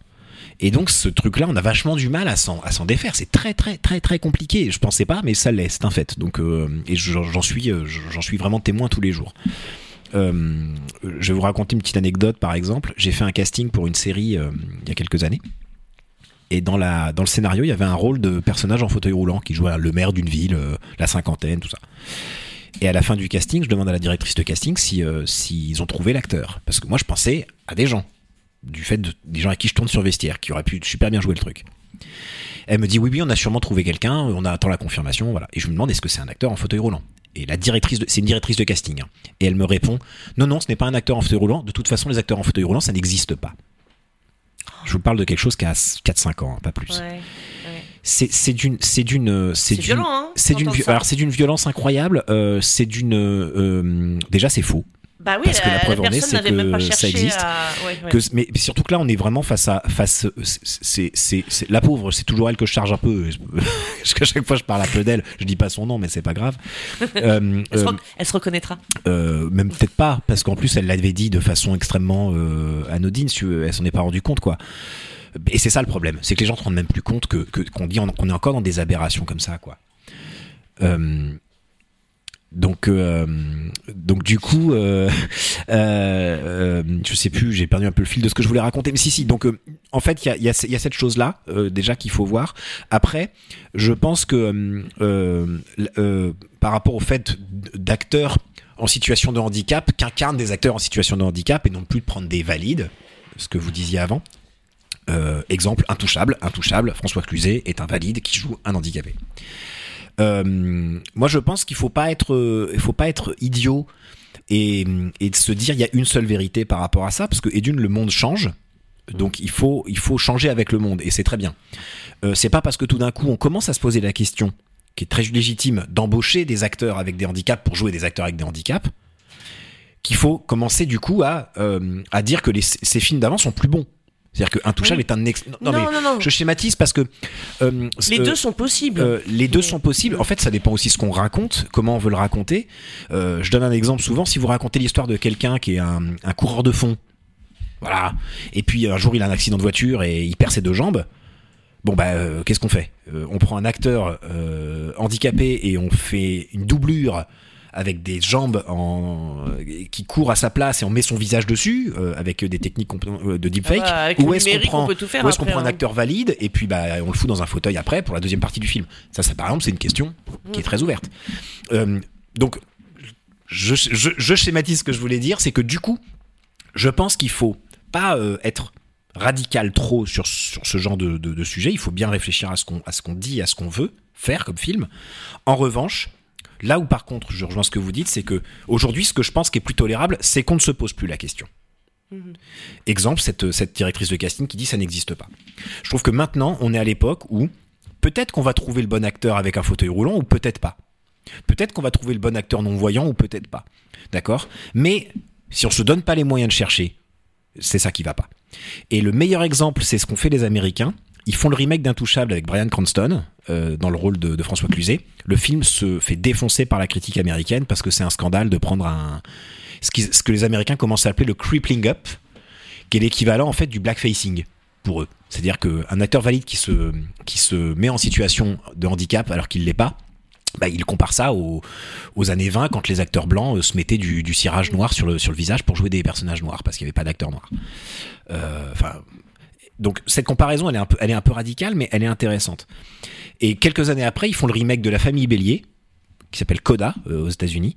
Speaker 2: Et donc ce truc-là, on a vachement du mal à s'en défaire. C'est très très très très compliqué. Je pensais pas, mais ça l'est, c'est un fait. Donc euh, et j'en suis euh, j'en suis vraiment témoin tous les jours. Je vais vous raconter une petite anecdote par exemple. J'ai fait un casting pour une série il y a quelques années. Et dans, la, dans le scénario, il y avait un rôle de personnage en fauteuil roulant qui jouait le maire d'une ville, la cinquantaine, tout ça. Et à la fin du casting, je demande à la directrice de casting si euh, s'ils ont trouvé l'acteur. Parce que moi, je pensais à des gens. Du fait de, des gens à qui je tourne sur vestiaire, qui auraient pu super bien jouer le truc. Elle me dit oui, oui, on a sûrement trouvé quelqu'un, on attend la confirmation, voilà. Et je me demande est-ce que c'est un acteur en fauteuil roulant? Et la directrice, c'est une directrice de casting. hein. Et elle me répond non, non, ce n'est pas un acteur en fauteuil roulant. De toute façon, les acteurs en fauteuil roulant, ça n'existe pas. Je vous parle de quelque chose qui a 4-5 ans, hein, pas plus. C'est c'est d'une, c'est d'une, c'est
Speaker 1: C'est
Speaker 2: d'une,
Speaker 1: hein,
Speaker 2: c'est d'une, alors c'est d'une violence incroyable. euh, c'est d'une, euh, déjà c'est faux.
Speaker 1: Bah oui,
Speaker 2: Parce que la preuve en est, c'est que ça existe.
Speaker 1: à- ouais, ouais.
Speaker 2: Que, mais surtout que là, on est vraiment face à face. C'est, c'est, c'est- la pauvre, c'est toujours elle que je charge un peu. Parce qu'à chaque fois, je parle un peu d'elle. Je dis pas son nom, mais c'est pas grave. Euh,
Speaker 1: Elle, se
Speaker 2: euh,
Speaker 1: elle se reconnaîtra.
Speaker 2: euh, même peut-être pas, parce qu'en plus, elle l'avait dit de façon extrêmement euh, anodine. elle s'en est pas rendu compte, quoi. Et c'est ça le problème, c'est que les gens se rendent même plus compte que que- qu'on dit qu'on est encore dans des aberrations comme ça, quoi. Euh, donc, euh, donc du coup, euh, euh, euh, je sais plus, j'ai perdu un peu le fil de ce que je voulais raconter. Mais si, si. Donc, en fait, il y a, y, a, cette chose-là déjà qu'il faut voir. Après, je pense que par rapport au fait d'acteurs en situation de handicap, qu'incarnent des acteurs en situation de handicap et non plus de prendre des valides, ce que vous disiez avant. Euh, exemple, intouchable, intouchable. François Cluzet est un valide qui joue un handicapé. Euh, moi, je pense qu'il faut pas être, euh, faut pas être idiot et, et de se dire il y a une seule vérité par rapport à ça, parce que et le monde change, donc il faut, il faut changer avec le monde et c'est très bien. Euh, c'est pas parce que tout d'un coup on commence à se poser la question, qui est très légitime, d'embaucher des acteurs avec des handicaps pour jouer des acteurs avec des handicaps, qu'il faut commencer du coup à, à dire que ces films d'avant sont plus bons. C'est-à-dire que Intouchable
Speaker 1: Oui.
Speaker 2: est un ex... non,
Speaker 1: Non,
Speaker 2: mais
Speaker 1: non, non.
Speaker 2: je schématise parce que euh,
Speaker 1: Les
Speaker 2: euh,
Speaker 1: deux sont possibles.
Speaker 2: euh, les deux sont possibles. En fait, ça dépend aussi de ce qu'on raconte, comment on veut le raconter. Je donne un exemple souvent. Si vous racontez l'histoire de quelqu'un qui est un, un coureur de fond, voilà, et puis un jour il a un accident de voiture et il perd ses deux jambes. Bon bah, qu'est-ce qu'on fait? On prend un acteur handicapé et on fait une doublure avec des jambes en, qui court à sa place et on met son visage dessus euh, avec des techniques euh, de deepfake.
Speaker 1: Ah bah,
Speaker 2: Ou est-ce qu'on prend
Speaker 1: on
Speaker 2: est-ce qu'on un
Speaker 1: hein.
Speaker 2: acteur valide et puis bah on le fout dans un fauteuil après pour la deuxième partie du film Ça, ça par exemple, c'est une question qui est très ouverte. Euh, donc, je, je, je schématise ce que je voulais dire, c'est que du coup, je pense qu'il faut pas euh, être radical trop sur, sur ce genre de, de, de sujet. Il faut bien réfléchir à ce qu'on à ce qu'on dit, à ce qu'on veut faire comme film. En revanche, là où par contre, je rejoins ce que vous dites, c'est que aujourd'hui, ce que je pense qui est plus tolérable, c'est qu'on ne se pose plus la question. Exemple, cette, cette directrice de casting qui dit ça n'existe pas. Je trouve que maintenant, on est à l'époque où peut-être qu'on va trouver le bon acteur avec un fauteuil roulant ou peut-être pas. Peut-être qu'on va trouver le bon acteur non-voyant ou peut-être pas. D'accord? Mais si on se donne pas les moyens de chercher, c'est ça qui va pas. Et le meilleur exemple, c'est ce qu'ont fait les Américains. Ils font le remake d'Intouchable avec Brian Cranston euh, dans le rôle de, François Cluzet. Le film se fait défoncer par la critique américaine parce que c'est un scandale de prendre un ce, que les Américains commencent à appeler le crippling up, qui est l'équivalent en fait du blackfacing pour eux. C'est-à-dire qu'un acteur valide qui se, qui se met en situation de handicap alors qu'il l'est pas, bah, il compare ça aux, années 20 quand les acteurs blancs euh, se mettaient du, du cirage noir sur le, sur le visage pour jouer des personnages noirs parce qu'il n'y avait pas d'acteurs noirs. Euh, Enfin, donc cette comparaison, elle est, un peu, radicale, mais elle est intéressante. Et quelques années après, ils font le remake de La Famille Bélier, qui s'appelle Coda euh, aux États-Unis.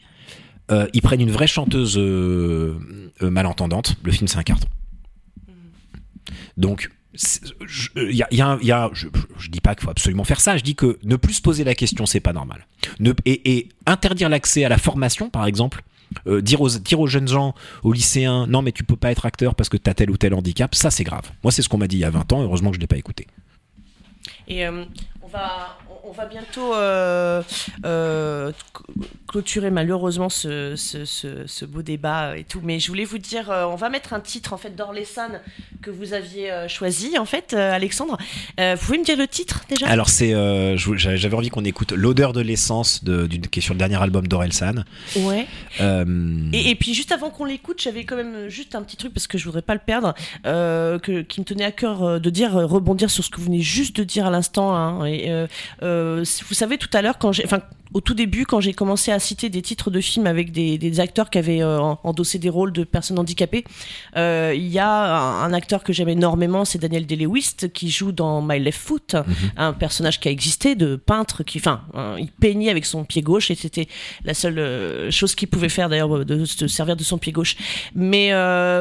Speaker 2: Euh, ils prennent une vraie chanteuse euh, malentendante. Le film, c'est un carton. Donc, il y a, je, je dis pas qu'il faut absolument faire ça. Je dis que ne plus se poser la question, c'est pas normal. Et interdire l'accès à la formation, par exemple, euh, dire, aux, jeunes gens, aux lycéens, non mais tu peux pas être acteur parce que tu as tel ou tel handicap, ça c'est grave. Moi c'est ce qu'on m'a dit il y a 20 ans, heureusement que je l'ai pas écouté.
Speaker 1: Et euh, on, va, on va bientôt euh, euh, clôturer malheureusement ce, ce, ce, ce beau débat et tout. Mais je voulais vous dire, euh, on va mettre un titre en fait d'Orlesan que vous aviez choisi en fait, Alexandre. Euh, vous pouvez me dire le titre déjà?
Speaker 2: Alors c'est, j'avais envie qu'on écoute l'odeur de l'essence de, du- qui est sur le dernier album d'Orelsan.
Speaker 1: Ouais. Et, et puis juste avant qu'on l'écoute, j'avais quand même juste un petit truc parce que je voudrais pas le perdre, que, qui me tenait à cœur de dire, rebondir sur ce que vous venez juste de dire à l'instant. hein. et, vous savez tout à l'heure quand j'ai, au tout début quand j'ai commencé à citer des titres de films avec des, des acteurs qui avaient euh, en- endossé des rôles de personnes handicapées, euh, il y a un, un acteur que j'aime énormément, c'est Daniel Day-Lewis qui joue dans My Left Foot, un personnage qui a existé de peintre qui, enfin, il peignait avec son pied gauche et c'était la seule euh, chose qu'il pouvait faire d'ailleurs de se servir de son pied gauche. Mais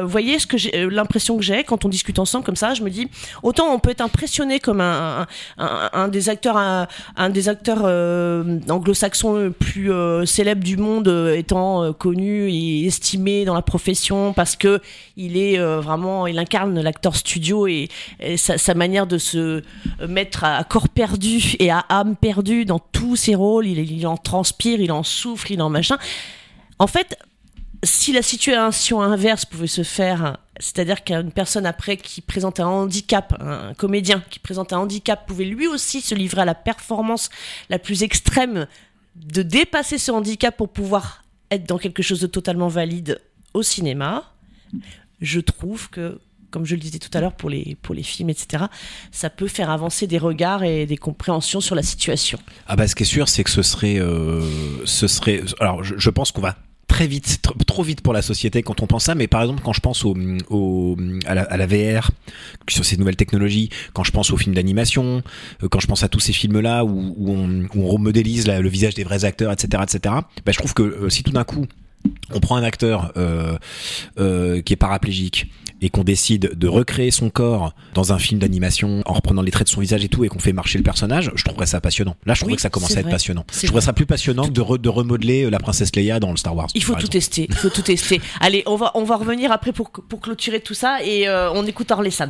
Speaker 1: vous voyez ce que j'ai l'impression que j'ai quand on discute ensemble comme ça, je me dis autant on peut être impressionné comme un, un, un- un des acteurs un, un des acteurs euh, anglo-saxons le plus euh, célèbres du monde euh, étant euh, connu et estimé dans la profession parce que il est vraiment il incarne l'acteur studio et, sa manière de se mettre à corps perdu et à âme perdue dans tous ses rôles, il, il en transpire, il en souffre, il en machin. En fait, si la situation inverse pouvait se faire, c'est-à-dire qu'une personne après qui présente un handicap, un comédien qui présente un handicap pouvait lui aussi se livrer à la performance la plus extrême de dépasser ce handicap pour pouvoir être dans quelque chose de totalement valide au cinéma, je trouve que, comme je le disais tout à l'heure pour les, pour les films, etc., ça peut faire avancer des regards et des compréhensions sur la situation.
Speaker 2: Ah bah ce qui est sûr, c'est que ce serait, euh, ce serait. Alors je, je pense qu'on va très vite, tr- trop vite pour la société quand on pense ça. Mais par exemple, quand je pense au, au à, la, VR, sur ces nouvelles technologies, quand je pense aux films d'animation, euh, quand je pense à tous ces films-là où, on, où on remodélise le visage des vrais acteurs, etc., etc. Bah, je trouve que euh, si tout d'un coup on prend un acteur euh, euh, qui est paraplégique et qu'on décide de recréer son corps dans un film d'animation en reprenant les traits de son visage et tout et qu'on fait marcher le personnage, je trouverais ça passionnant. Là, je trouverais
Speaker 1: Oui,
Speaker 2: que ça commence à être passionnant. Je trouverais
Speaker 1: vrai.
Speaker 2: ça plus passionnant que de, re- de remodeler euh, la princesse Leia dans le Star Wars.
Speaker 1: Il faut tout
Speaker 2: exemple.
Speaker 1: tester, il faut tout tester. Allez, on va, on va revenir après pour, pour clôturer tout ça et euh, on écoute Orlesan.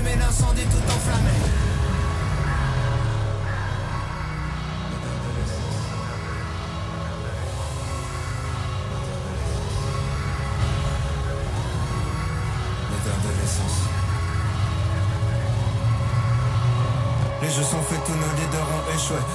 Speaker 3: allumer l'incendie tout enflammé.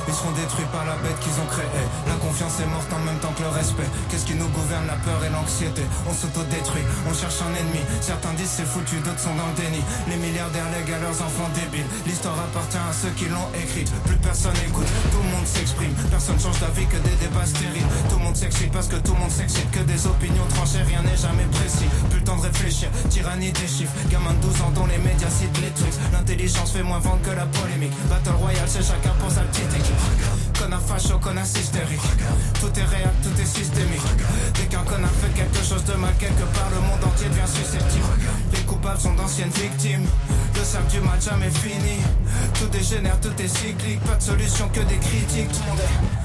Speaker 3: Ils seront détruits par la bête qu'ils ont créée. La confiance est morte en même temps que le respect. Qu'est-ce qui nous gouverne La peur et l'anxiété? On s'autodétruit, on cherche un ennemi. Certains disent c'est foutu, d'autres sont dans le déni. Les milliardaires lèguent à leurs enfants débiles. L'histoire appartient à ceux qui l'ont écrite. Plus personne écoute, tout le monde s'exprime. Personne change d'avis que des débats stériles. Tout le monde s'excite parce que tout le monde s'excite. Que des opinions tranchées, rien n'est jamais précis. Plus le temps de réfléchir, tyrannie des chiffres. Gamin de 12 ans dont les médias citent les trucs. L'intelligence fait moins vendre que la polémique. Battle Royale, c'est chacun pour sa petite équipe. Connard facho, connard hystérique. Tout est réel, tout est systémique. Dès qu'un connard fait quelque chose de mal, quelque part, le monde entier devient susceptible. Les coupables sont d'anciennes victimes. Le cercle du mal jamais fini. Tout dégénère, tout est cyclique. Pas de solution que des critiques. Tout le monde est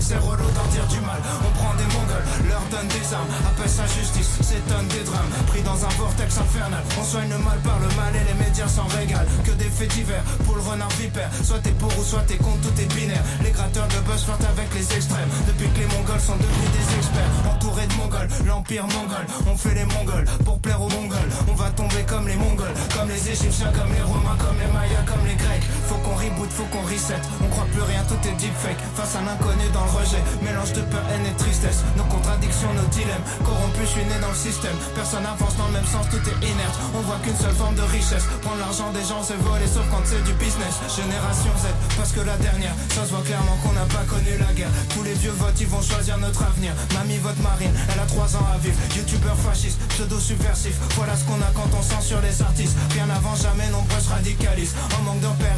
Speaker 3: c'est relou d'en dire du mal. On prend des mongols, leur donne des armes. Appelle sa justice, s'étonne des drames. Pris dans un vortex infernal. On soigne le mal par le mal et les médias s'en régalent. Que des faits divers pour le renard vipère. Soit t'es pour ou soit t'es contre, tout est binaire. Les gratteurs de buzz flirtent avec les extrêmes. Depuis que les mongols sont devenus des experts. Entourés de mongols, l'empire mongol. On fait les mongols pour plaire aux mongols. On va tomber comme les mongols, comme les égyptiens, comme les romains, comme les mayas, comme les grecs. Faut qu'on reboot, faut qu'on reset. On croit plus rien, tout est deepfake. Face à l'inconnu dans le rejet. Mélange de peur, haine et tristesse. Nos contradictions, nos dilemmes. Corrompus, je suis né dans le système. Personne avance dans le même sens, tout est inerte. On voit qu'une seule forme de richesse. Prendre l'argent des gens, c'est voler, sauf quand c'est du business. Génération Z, parce que la dernière, ça se voit clairement qu'on n'a pas connu la guerre. Tous les vieux votes, ils vont choisir notre avenir. Mamie vote marine, elle a 3 ans à vivre. Youtubeur fasciste, pseudo subversif. Voilà ce qu'on a quand on censure les artistes. Rien avant jamais, nombreux se radicalisent. En manque de père,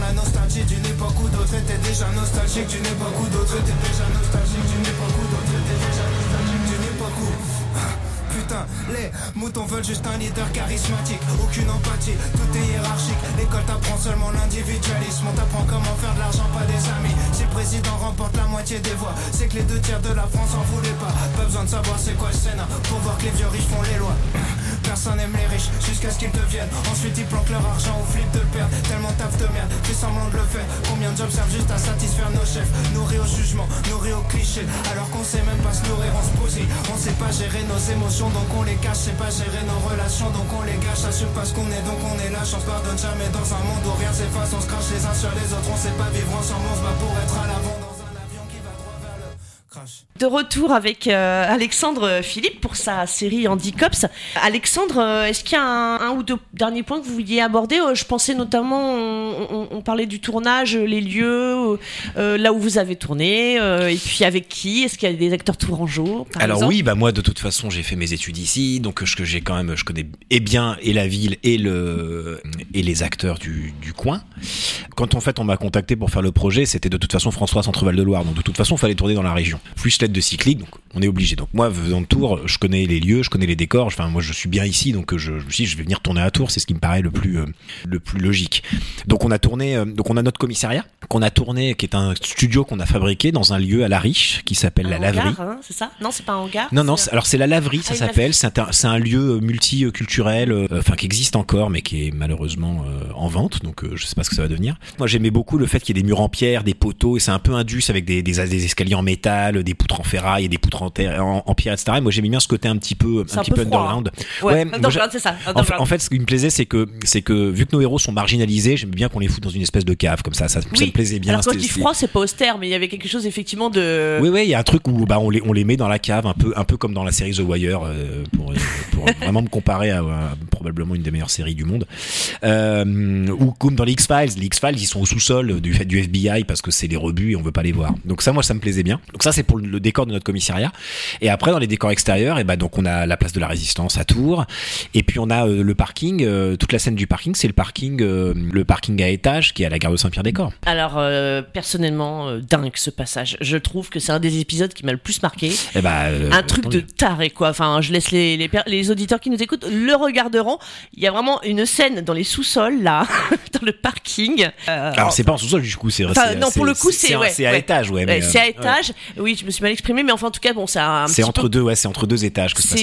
Speaker 3: la nostalgie d'une époque où d'autres étaient déjà nostalgiques. D'une époque où d'autres étaient déjà nostalgiques. D'une époque où d'autres étaient déjà nostalgiques. D'une époque où. Putain, les moutons veulent juste un leader charismatique, aucune empathie, tout est hiérarchique. L'école t'apprend seulement l'individualisme, on t'apprend comment faire de l'argent, pas des amis. Si le président remporte la moitié des voix, c'est que les deux tiers de la France en voulaient pas. Pas besoin de savoir c'est quoi le Sénat, pour voir que les vieux riches font les lois. Personne aime les riches jusqu'à ce qu'ils deviennent. Ensuite ils planquent leur argent au flip de perdre. Tellement taf de merde, fais semblant de le faire. Combien de jobs servent juste à satisfaire nos chefs? Nourris au jugement, nourris au cliché. Alors qu'on sait même pas se nourrir, on se pose. On sait pas gérer nos émotions, donc on les cache. Sait pas gérer nos relations, donc on les gâche. Assume pas ce qu'on est, donc on est lâche. On se pardonne jamais dans un monde où rien s'efface. On se crache les uns sur les autres, on sait pas vivre ensemble. On se bat pour être à l'avant
Speaker 1: De retour avec euh, Alexandre Philippe pour sa série Handicops. Alexandre, euh, est-ce qu'il y a un, un ou deux derniers points que vous vouliez aborder? Euh, Je pensais notamment, on, on- on parlait du tournage, les lieux, euh, là où vous avez tourné, euh, et puis avec qui? Est-ce qu'il y a des acteurs tourangeaux
Speaker 2: Alors
Speaker 1: exemple?
Speaker 2: oui, bah moi de toute façon j'ai fait mes études ici, donc je, j'ai quand même, je connais et bien et la ville et le et les acteurs du, du coin. Quand en fait on m'a contacté pour faire le projet, c'était de toute façon François Centre-Val de Loire, donc de toute façon il fallait tourner dans la région. Plus l'aide de cyclique, donc on est obligé. Donc moi faisant le tour, je connais les lieux, je connais les décors. Enfin moi je suis bien ici, donc je, je me suis dit je vais venir tourner à Tours, c'est ce qui me paraît le plus euh, le plus logique. Donc on a tourné, euh, donc on a notre commissariat qu'on a tourné, qui est un studio qu'on a fabriqué dans un lieu à la Riche qui s'appelle la Laverie.
Speaker 1: hein, c'est ça? Non, c'est pas un hangar
Speaker 2: Non, non, alors c'est la laverie, ça
Speaker 1: Ah,
Speaker 2: s'appelle. C'est un, c'est un lieu multiculturel, euh, enfin qui existe encore, mais qui est malheureusement euh, en vente. Donc euh, je sais pas ce que ça va devenir. Moi j'aimais beaucoup le fait qu'il y ait des murs en pierre, des poteaux, et c'est un peu indus avec des, des, des escaliers en métal, des poutres en ferraille et des poutres en, terre, en, en pierre, etc. Et moi j'aimais bien ce côté un petit peu, un
Speaker 1: un
Speaker 2: petit
Speaker 1: peu
Speaker 2: peu
Speaker 1: froid,
Speaker 2: underground.
Speaker 1: Ouais,
Speaker 2: Ouais,
Speaker 1: underground, c'est ça.
Speaker 2: En fait,
Speaker 1: underground.
Speaker 2: en fait, ce qui me plaisait, c'est que, c'est que vu que nos héros sont marginalisés, j'aimais bien qu'on les foute dans une espèce de cave comme ça. Ça, me plaisait bien.
Speaker 1: Alors quand dis froid, c'est pas austère, mais il y avait quelque chose effectivement de.
Speaker 2: oui, oui, il y a un truc où bah, on, les, on les met dans la cave, un peu, un peu comme dans la série The Wire, euh, pour, pour vraiment me comparer à, à probablement une des meilleures séries du monde. Euh, ou comme dans les X-Files. Les X-Files, ils sont au sous-sol du, du FBI parce que c'est les rebuts et on veut pas les voir. Donc ça, moi, ça me plaisait bien. Donc ça, c'est pour le décor de notre commissariat. Et après, dans les décors extérieurs, et ben donc on a la place de la Résistance à Tours. Et puis on a euh, le parking, euh, toute la scène du parking, c'est le parking, euh, le parking à étage qui est à la gare de Saint-Pierre-des-Corps.
Speaker 1: Alors personnellement, dingue ce passage. Je trouve que c'est un des épisodes qui m'a le plus marqué.
Speaker 2: Et bah, euh,
Speaker 1: un truc de taré quoi. Enfin, je laisse les, les, auditeurs qui nous écoutent le regarderont. Il y a vraiment une scène dans les sous-sols là, dans le parking. Euh,
Speaker 2: Alors c'est pas en sous-sol du coup, c'est
Speaker 1: non, pour le coup, c'est ouais,
Speaker 2: à
Speaker 1: ouais.
Speaker 2: étage, ouais.
Speaker 1: C'est
Speaker 2: euh,
Speaker 1: à étage. Oui, je me suis mal exprimé, mais enfin en tout cas, bon, un
Speaker 2: C'est entre
Speaker 1: peu-
Speaker 2: deux, ouais, c'est entre deux étages que se passe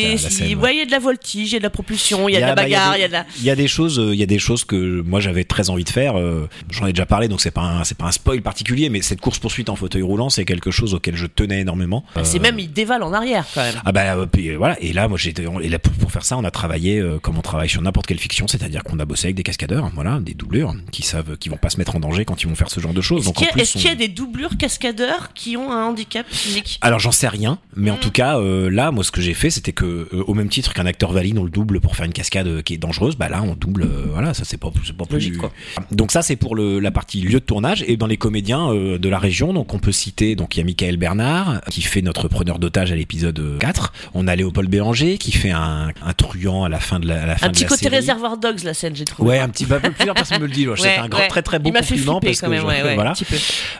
Speaker 1: ouais, il y a de la voltige, il y a de la propulsion, il y a de la
Speaker 2: bah, il y a
Speaker 1: bagarre, il y a de la.
Speaker 2: il y a des choses, euh, il y a des choses que moi j'avais très envie de faire. euh, J'en ai déjà parlé, donc c'est pas un, c'est pas un spoil particulier, mais cette course poursuite en fauteuil roulant, c'est quelque chose auquel je tenais énormément.
Speaker 1: C'est
Speaker 2: Euh,
Speaker 1: même, il dévale en arrière quand même.
Speaker 2: Ah bah puis, voilà et là moi j'étais et là pour, pour faire ça on a travaillé comme on travaille sur n'importe quelle fiction c'est-à-dire qu'on a bossé avec des cascadeurs voilà des doublures qui savent qui vont pas se mettre en danger quand ils vont faire ce genre de choses
Speaker 1: Est-ce qu'il y, y a des doublures cascadeurs qui ont un handicap physique?
Speaker 2: Alors j'en sais rien, mais en
Speaker 1: Mm.
Speaker 2: tout cas euh, là, moi ce que j'ai fait, c'était que euh, au même titre qu'un acteur valide, on le double pour faire une cascade euh, qui est dangereuse, bah là on double, euh, voilà, ça c'est pas, pas plus.
Speaker 1: Logique, quoi.
Speaker 2: Donc ça c'est pour le, la partie lieu de tournage. Et dans les comédiens de la région, donc on peut citer, donc il y a Michael Bernard qui fait notre preneur d'otage à l'épisode 4. On a Léopold Bélanger qui fait un, un truand à la fin de la, à la fin
Speaker 1: Un
Speaker 2: de
Speaker 1: petit
Speaker 2: la
Speaker 1: côté
Speaker 2: série.
Speaker 1: réservoir dogs, la scène, j'ai trouvé.
Speaker 2: Ouais, un petit peu. Plusieurs personnes me le disent. C'est
Speaker 1: Ouais,
Speaker 2: un grand,
Speaker 1: ouais.
Speaker 2: très très beau compliment parce
Speaker 1: quand
Speaker 2: que
Speaker 1: même,
Speaker 2: je- voilà.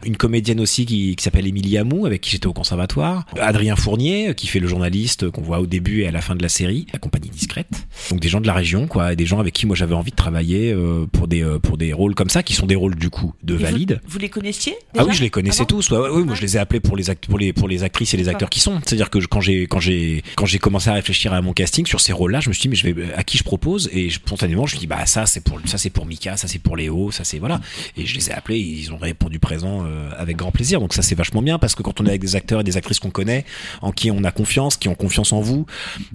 Speaker 2: Une comédienne aussi qui, qui s'appelle Émilie Amou, avec qui j'étais au conservatoire. Adrien Fournier, qui fait le journaliste qu'on voit au début et à la fin de la série, la compagnie discrète. Donc des gens de la région, quoi, et des gens avec qui moi j'avais envie de travailler euh, pour des euh, pour des rôles comme ça, qui sont des rôles du coup de
Speaker 1: vous-
Speaker 2: valides.
Speaker 1: Vous, les connaissiez
Speaker 2: Ah oui, je les connaissais tous. Ouais, ouais, oui, moi
Speaker 1: Ouais.
Speaker 2: je les ai appelés pour les act- pour les pour les actrices et les acteurs qui sont. C'est-à-dire que je- quand j'ai quand j'ai quand j'ai commencé à réfléchir à mon casting sur ces rôles-là, je me suis dit mais je vais à qui je propose? Et je- spontanément je me suis dit bah ça c'est pour ça c'est pour Mika, ça c'est pour Léo, ça c'est voilà. Et je les ai appelés, ils ont répondu présent euh, avec grand plaisir. Donc ça c'est vachement bien parce que quand on est avec des acteurs et des actrices qu'on connaît, en qui on a confiance, qui ont confiance en vous,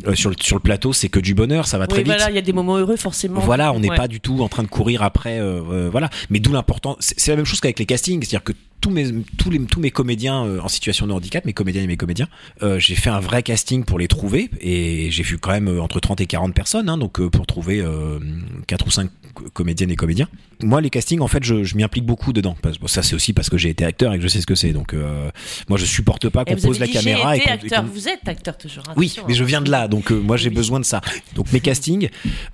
Speaker 2: euh, sur le sur le plateau c'est que du bonheur, ça va très
Speaker 1: Oui,
Speaker 2: vite.
Speaker 1: voilà, il y a des moments heureux forcément.
Speaker 2: Voilà, on n'est
Speaker 1: Ouais.
Speaker 2: pas du tout en train de courir après, euh, euh, voilà. Mais d'où l'important. C'est la même chose qu'avec les castings, c'est-à-dire que tous mes tous les tous mes comédiens en situation de handicap, mes comédiennes et mes comédiens, euh, j'ai fait un vrai casting pour les trouver et j'ai vu quand même entre 30 et 40 personnes, hein, donc pour trouver quatre ou cinq comédiennes et comédiens. Moi, les castings, en fait, je, je m'y implique beaucoup dedans. Parce, bon, ça, c'est aussi parce que j'ai été acteur et que je sais ce que c'est. Donc, euh, moi, je supporte pas qu'on pose la caméra
Speaker 1: été
Speaker 2: et
Speaker 1: acteur. Vous êtes acteur toujours.
Speaker 2: oui, mais je
Speaker 1: hein.
Speaker 2: viens de là, donc euh, moi j'ai
Speaker 1: Oui.
Speaker 2: besoin de ça. Donc mes castings,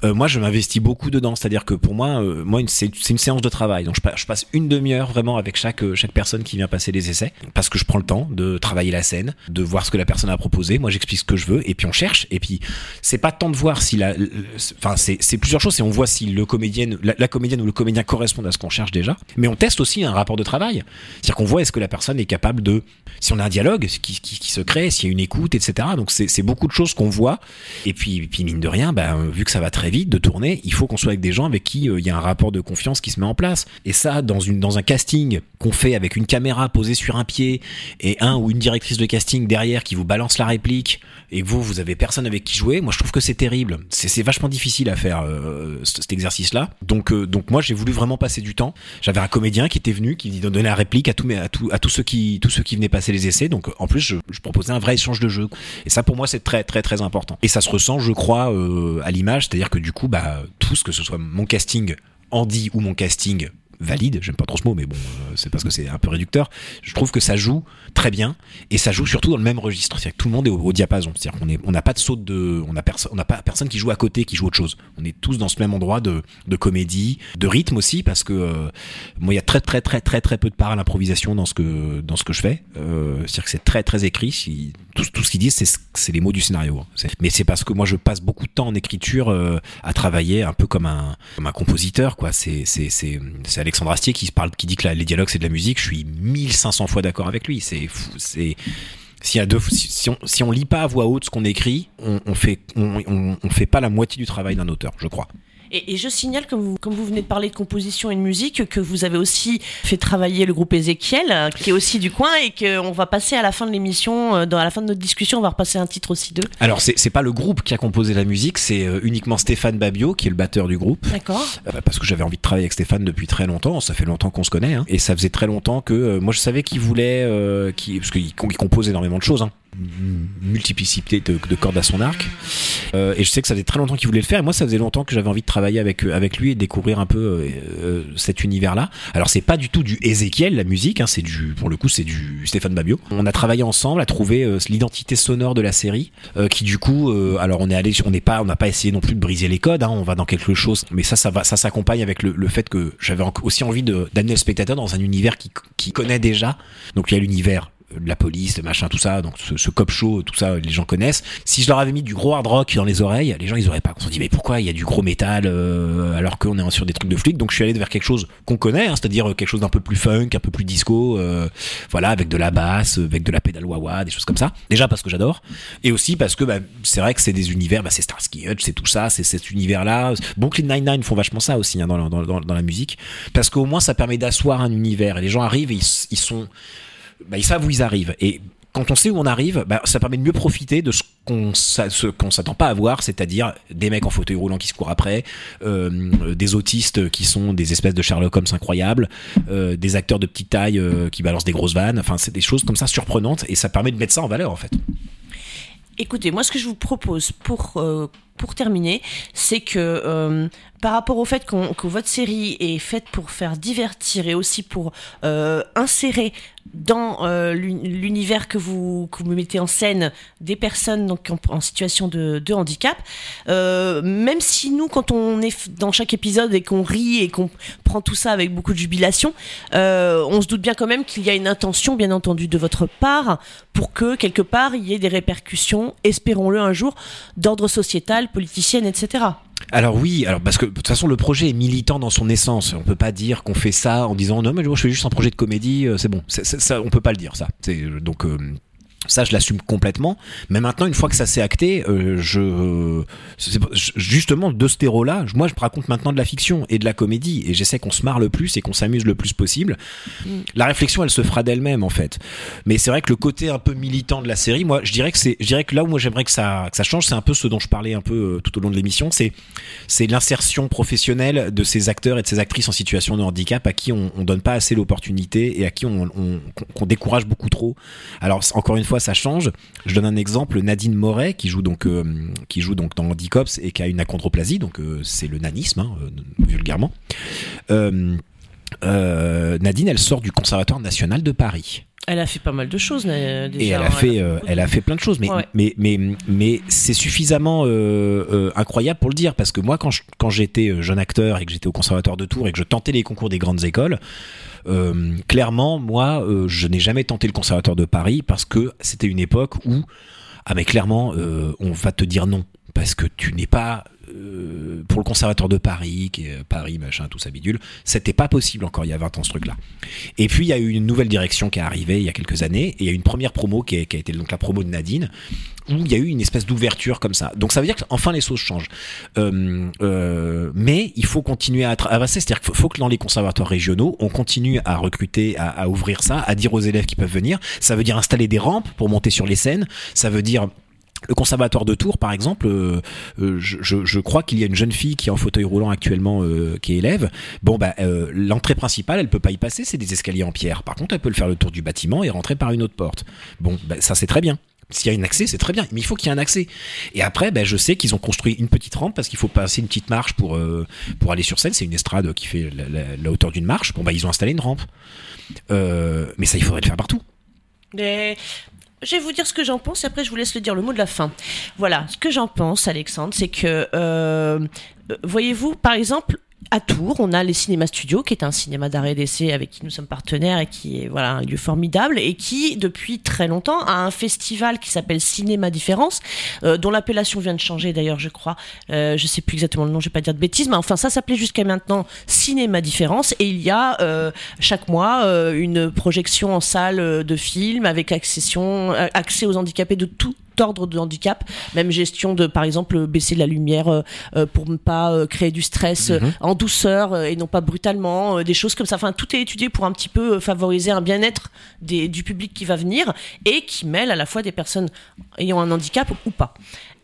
Speaker 2: euh, moi je m'investis beaucoup dedans. C'est-à-dire que pour moi, moi c'est une séance de travail. Donc je, pa- je passe une demi-heure vraiment avec chaque chaque personne qui vient passer les essais, parce que je prends le temps de travailler la scène, de voir ce que la personne a proposé. Moi j'explique ce que je veux, et puis on cherche. Et puis c'est pas tant de voir si la, enfin c'est plusieurs choses. C'est on voit si le la, comédienne ou le comédien correspondent à ce qu'on cherche déjà. Mais on teste aussi un rapport de travail. C'est-à-dire qu'on voit est-ce que la personne est capable de, si on a un dialogue qui, qui, se crée, s'il y a une écoute, etc. Donc c'est beaucoup de choses qu'on voit. Et puis, puis mine de rien, ben, vu que ça va très vite de tourner, il faut qu'on soit avec des gens avec qui euh, il y a un rapport de confiance qui se met en place. Et ça, dans, un casting qu'on fait avec une caméra posée sur un pied et un ou une directrice de casting derrière qui vous balance la réplique et vous, vous avez personne avec qui jouer, moi je trouve que c'est terrible. C'est vachement difficile à faire euh, cet cet euh, donc moi j'ai voulu vraiment passer du temps. J'avais un comédien qui était venu, qui donnait la réplique à mes, à, à tous, ceux qui, tous venaient passer les essais. Donc en plus, je, je proposais un vrai échange de jeu. Et ça pour moi c'est très très très important. Et ça se ressent, je crois, euh, à l'image, c'est-à-dire que du coup, bah, tous, que ce soit mon casting Andy ou mon casting valide, j'aime pas trop ce mot, mais bon, euh, c'est parce que c'est un peu réducteur. Je trouve que ça joue très bien et ça joue surtout dans le même registre. C'est-à-dire que tout le monde est au, diapason. C'est-à-dire qu'on n'a pas de saut de, on n'a pas personne qui joue à côté, qui joue autre chose. On est tous dans ce même endroit de, comédie, de rythme aussi, parce que euh, moi, il y a très très très très très peu de part à l'improvisation dans ce que dans ce que je fais. Euh, C'est-à-dire que c'est très très écrit. Tout, ce qu'ils disent, c'est les mots du scénario. hein. Mais c'est parce que moi, je passe beaucoup de temps en écriture à travailler un peu comme un comme un compositeur, quoi. C'est Alexandre Astier qui parle, qui dit que les dialogues c'est de la musique. Je suis 1500 fois d'accord avec lui. C'est. C'est si, on si lit pas à voix haute ce qu'on écrit, on, on, on fait pas la moitié du travail d'un auteur, je crois.
Speaker 1: Et, et je signale, comme vous, comme vous venez de parler de composition et de musique, que vous avez aussi fait travailler le groupe Ezekiel, euh, qui est aussi du coin, et qu'on va passer à la fin de l'émission, euh, dans à la fin de notre discussion, on va repasser un titre aussi d'eux.
Speaker 2: Alors c'est c'est pas le groupe qui a composé la musique, c'est euh, uniquement Stéphane Babio qui est le batteur du groupe.
Speaker 1: D'accord
Speaker 2: Euh, parce que j'avais envie de travailler avec Stéphane depuis très longtemps. Ça fait longtemps qu'on se connaît, hein. et ça faisait très longtemps que moi je savais qu'il voulait, euh, qu'il- parce qu'il com- il compose énormément de choses, hein. Multiplicité de, de cordes à son arc. Euh, et je sais que ça faisait très longtemps qu'il voulait le faire. Et moi, ça faisait longtemps que j'avais envie de travailler avec euh, avec lui et découvrir un peu euh, euh, cet univers-là. Alors c'est pas du tout du Ezekiel la musique, hein, c'est du pour le coup c'est du Stéphane Babio. On a travaillé ensemble à trouver euh, l'identité sonore de la série, qui du coup, alors on est allé, on n'est pas, on n'a pas essayé non plus de briser les codes. Hein, on va dans quelque chose, mais ça, ça va, ça s'accompagne avec le, fait que j'avais aussi envie d'amener le spectateur dans un univers qui qui connaît déjà. Donc il y a l'univers de la police, de machin, tout ça, donc ce, cop show, tout ça, les gens connaissent. Si je leur avais mis du gros hard rock dans les oreilles, les gens ils auraient pas. On se dit mais pourquoi il y a du gros métal euh, alors qu'on est sur des trucs de flics? Donc je suis allé vers quelque chose qu'on connaît, hein, c'est-à-dire quelque chose d'un peu plus funk, un peu plus disco, euh, voilà, avec de la basse, avec de la pédale wah des choses comme ça. Déjà parce que j'adore, et aussi parce que bah, c'est vrai que c'est des univers, bah, c'est Starsky Hutch, c'est tout ça, c'est cet univers-là. Brooklyn Nine-Nine font vachement ça aussi hein, dans la musique, parce qu'au moins ça permet d'asseoir un univers. Et les gens arrivent et ils, ils sont bah, ils savent où ils arrivent. Et quand on sait où on arrive, bah, ça permet de mieux profiter de ce qu'on qu'on s'attend pas à voir, c'est-à-dire des mecs en fauteuil roulant qui se courent après, euh, des autistes qui sont des espèces de Sherlock Holmes incroyables, euh, des acteurs de petite taille euh, qui balancent des grosses vannes. Enfin, c'est des choses comme ça surprenantes et ça permet de mettre ça en valeur en fait.
Speaker 1: Écoutez, moi ce que je vous propose pour pour terminer, c'est que par rapport au fait que votre série est faite pour faire divertir et aussi pour euh, insérer dans euh, l'uni- l'univers que vous, que vous mettez en scène des personnes donc, en, situation de, handicap, euh, même si nous, quand on est dans chaque épisode et qu'on rit et qu'on prend tout ça avec beaucoup de jubilation, on se doute bien quand même qu'il y a une intention, bien entendu, de votre part pour que quelque part il y ait des répercussions, espérons-le un jour, d'ordre sociétal, politicienne, etc.
Speaker 2: Alors oui, alors parce que de toute façon le projet est militant dans son essence. On peut pas dire qu'on fait ça en disant non mais je fais juste un projet de comédie, euh, c'est bon. C'est- ça, on peut pas le dire ça. C'est donc euh, ça je l'assume complètement. Mais maintenant une fois que ça s'est acté, euh, je euh, justement de ce terreau-là, moi je raconte maintenant de la fiction et de la comédie et j'essaie qu'on se marre le plus et qu'on s'amuse le plus possible. La réflexion elle se fera d'elle-même en fait. Mais c'est vrai que le côté un peu militant de la série, moi je dirais que c'est je dirais que là où moi j'aimerais que ça que ça change, c'est un peu ce dont je parlais un peu euh, tout au long de l'émission, c'est c'est l'insertion professionnelle de ces acteurs et de ces actrices en situation de handicap à qui on, on donne pas assez l'opportunité et à qui on, on- décourage beaucoup trop. Alors encore une fois, ça change. Je donne un exemple. Nadine Moret qui joue donc euh, qui joue donc dans Handicops et qui a une achondroplasie, donc euh, c'est le nanisme hein, euh, vulgairement. Nadine, elle sort du Conservatoire national de Paris.
Speaker 1: Elle a fait pas mal de choses euh, déjà.
Speaker 2: Et elle a
Speaker 1: hein,
Speaker 2: fait, euh, elle a fait plein de choses, mais
Speaker 1: Ouais.
Speaker 2: mais mais mais c'est suffisamment euh, euh, incroyable pour le dire parce que moi quand je- quand j'étais jeune acteur et que j'étais au conservatoire de Tours et que je tentais les concours des grandes écoles, clairement moi je n'ai jamais tenté le conservatoire de Paris parce que c'était une époque où ah mais clairement on va te dire non parce que tu n'es pas euh, pour le conservatoire de Paris, qui est euh, Paris, machin, tout ça bidule, c'était pas possible encore il y a 20 ans ce truc-là. Et puis il y a eu une nouvelle direction qui est arrivée il y a quelques années, et il y a eu une première promo qui a, été donc la promo de Nadine, où il y a eu une espèce d'ouverture comme ça. Donc ça veut dire qu'enfin les choses changent. Euh, euh, mais il faut continuer à avancer, c'est-à-dire qu'il faut, faut que dans les conservatoires régionaux, on continue à recruter, à, à ouvrir ça, à dire aux élèves qui peuvent venir. Ça veut dire installer des rampes pour monter sur les scènes. Ça veut dire le conservatoire de Tours, par exemple, euh, euh, je, crois qu'il y a une jeune fille qui est en fauteuil roulant actuellement, euh, qui est élève. Bon, bah, l'entrée principale, elle peut pas y passer, c'est des escaliers en pierre. Par contre, elle peut le faire le tour du bâtiment et rentrer par une autre porte. Bon, bah, ça c'est très bien. S'il y a un accès, c'est très bien, mais il faut qu'il y ait un accès. Et après, ben, je sais qu'ils ont construit une petite rampe parce qu'il faut passer une petite marche pour, pour aller sur scène. C'est une estrade qui fait la, hauteur d'une marche. Bon, bah, ils ont installé une rampe. Mais ça, il faudrait le faire partout.
Speaker 1: Mais je vais vous dire ce que j'en pense et après je vous laisse le dire le mot de la fin. Voilà, ce que j'en pense, Alexandre, c'est que, euh, voyez-vous, par exemple, à Tours, on a les Cinémas Studios, qui est un cinéma d'arrêt d'essai avec qui nous sommes partenaires et qui est voilà un lieu formidable et qui depuis très longtemps a un festival qui s'appelle Cinéma Différence, euh, dont l'appellation vient de changer d'ailleurs, je crois. Euh, je sais plus exactement le nom, je vais pas dire de bêtises, mais enfin ça s'appelait jusqu'à maintenant Cinéma Différence et il y a euh, chaque mois euh, une projection en salle de films avec accès aux handicapés de tout ordre de handicap, même gestion de par exemple baisser la lumière euh, euh, pour ne pas euh, créer du stress euh, en douceur et non pas brutalement, des choses comme ça. Enfin, tout est étudié pour un petit peu favoriser un bien-être du public qui va venir et qui mêle à la fois des personnes ayant un handicap ou pas.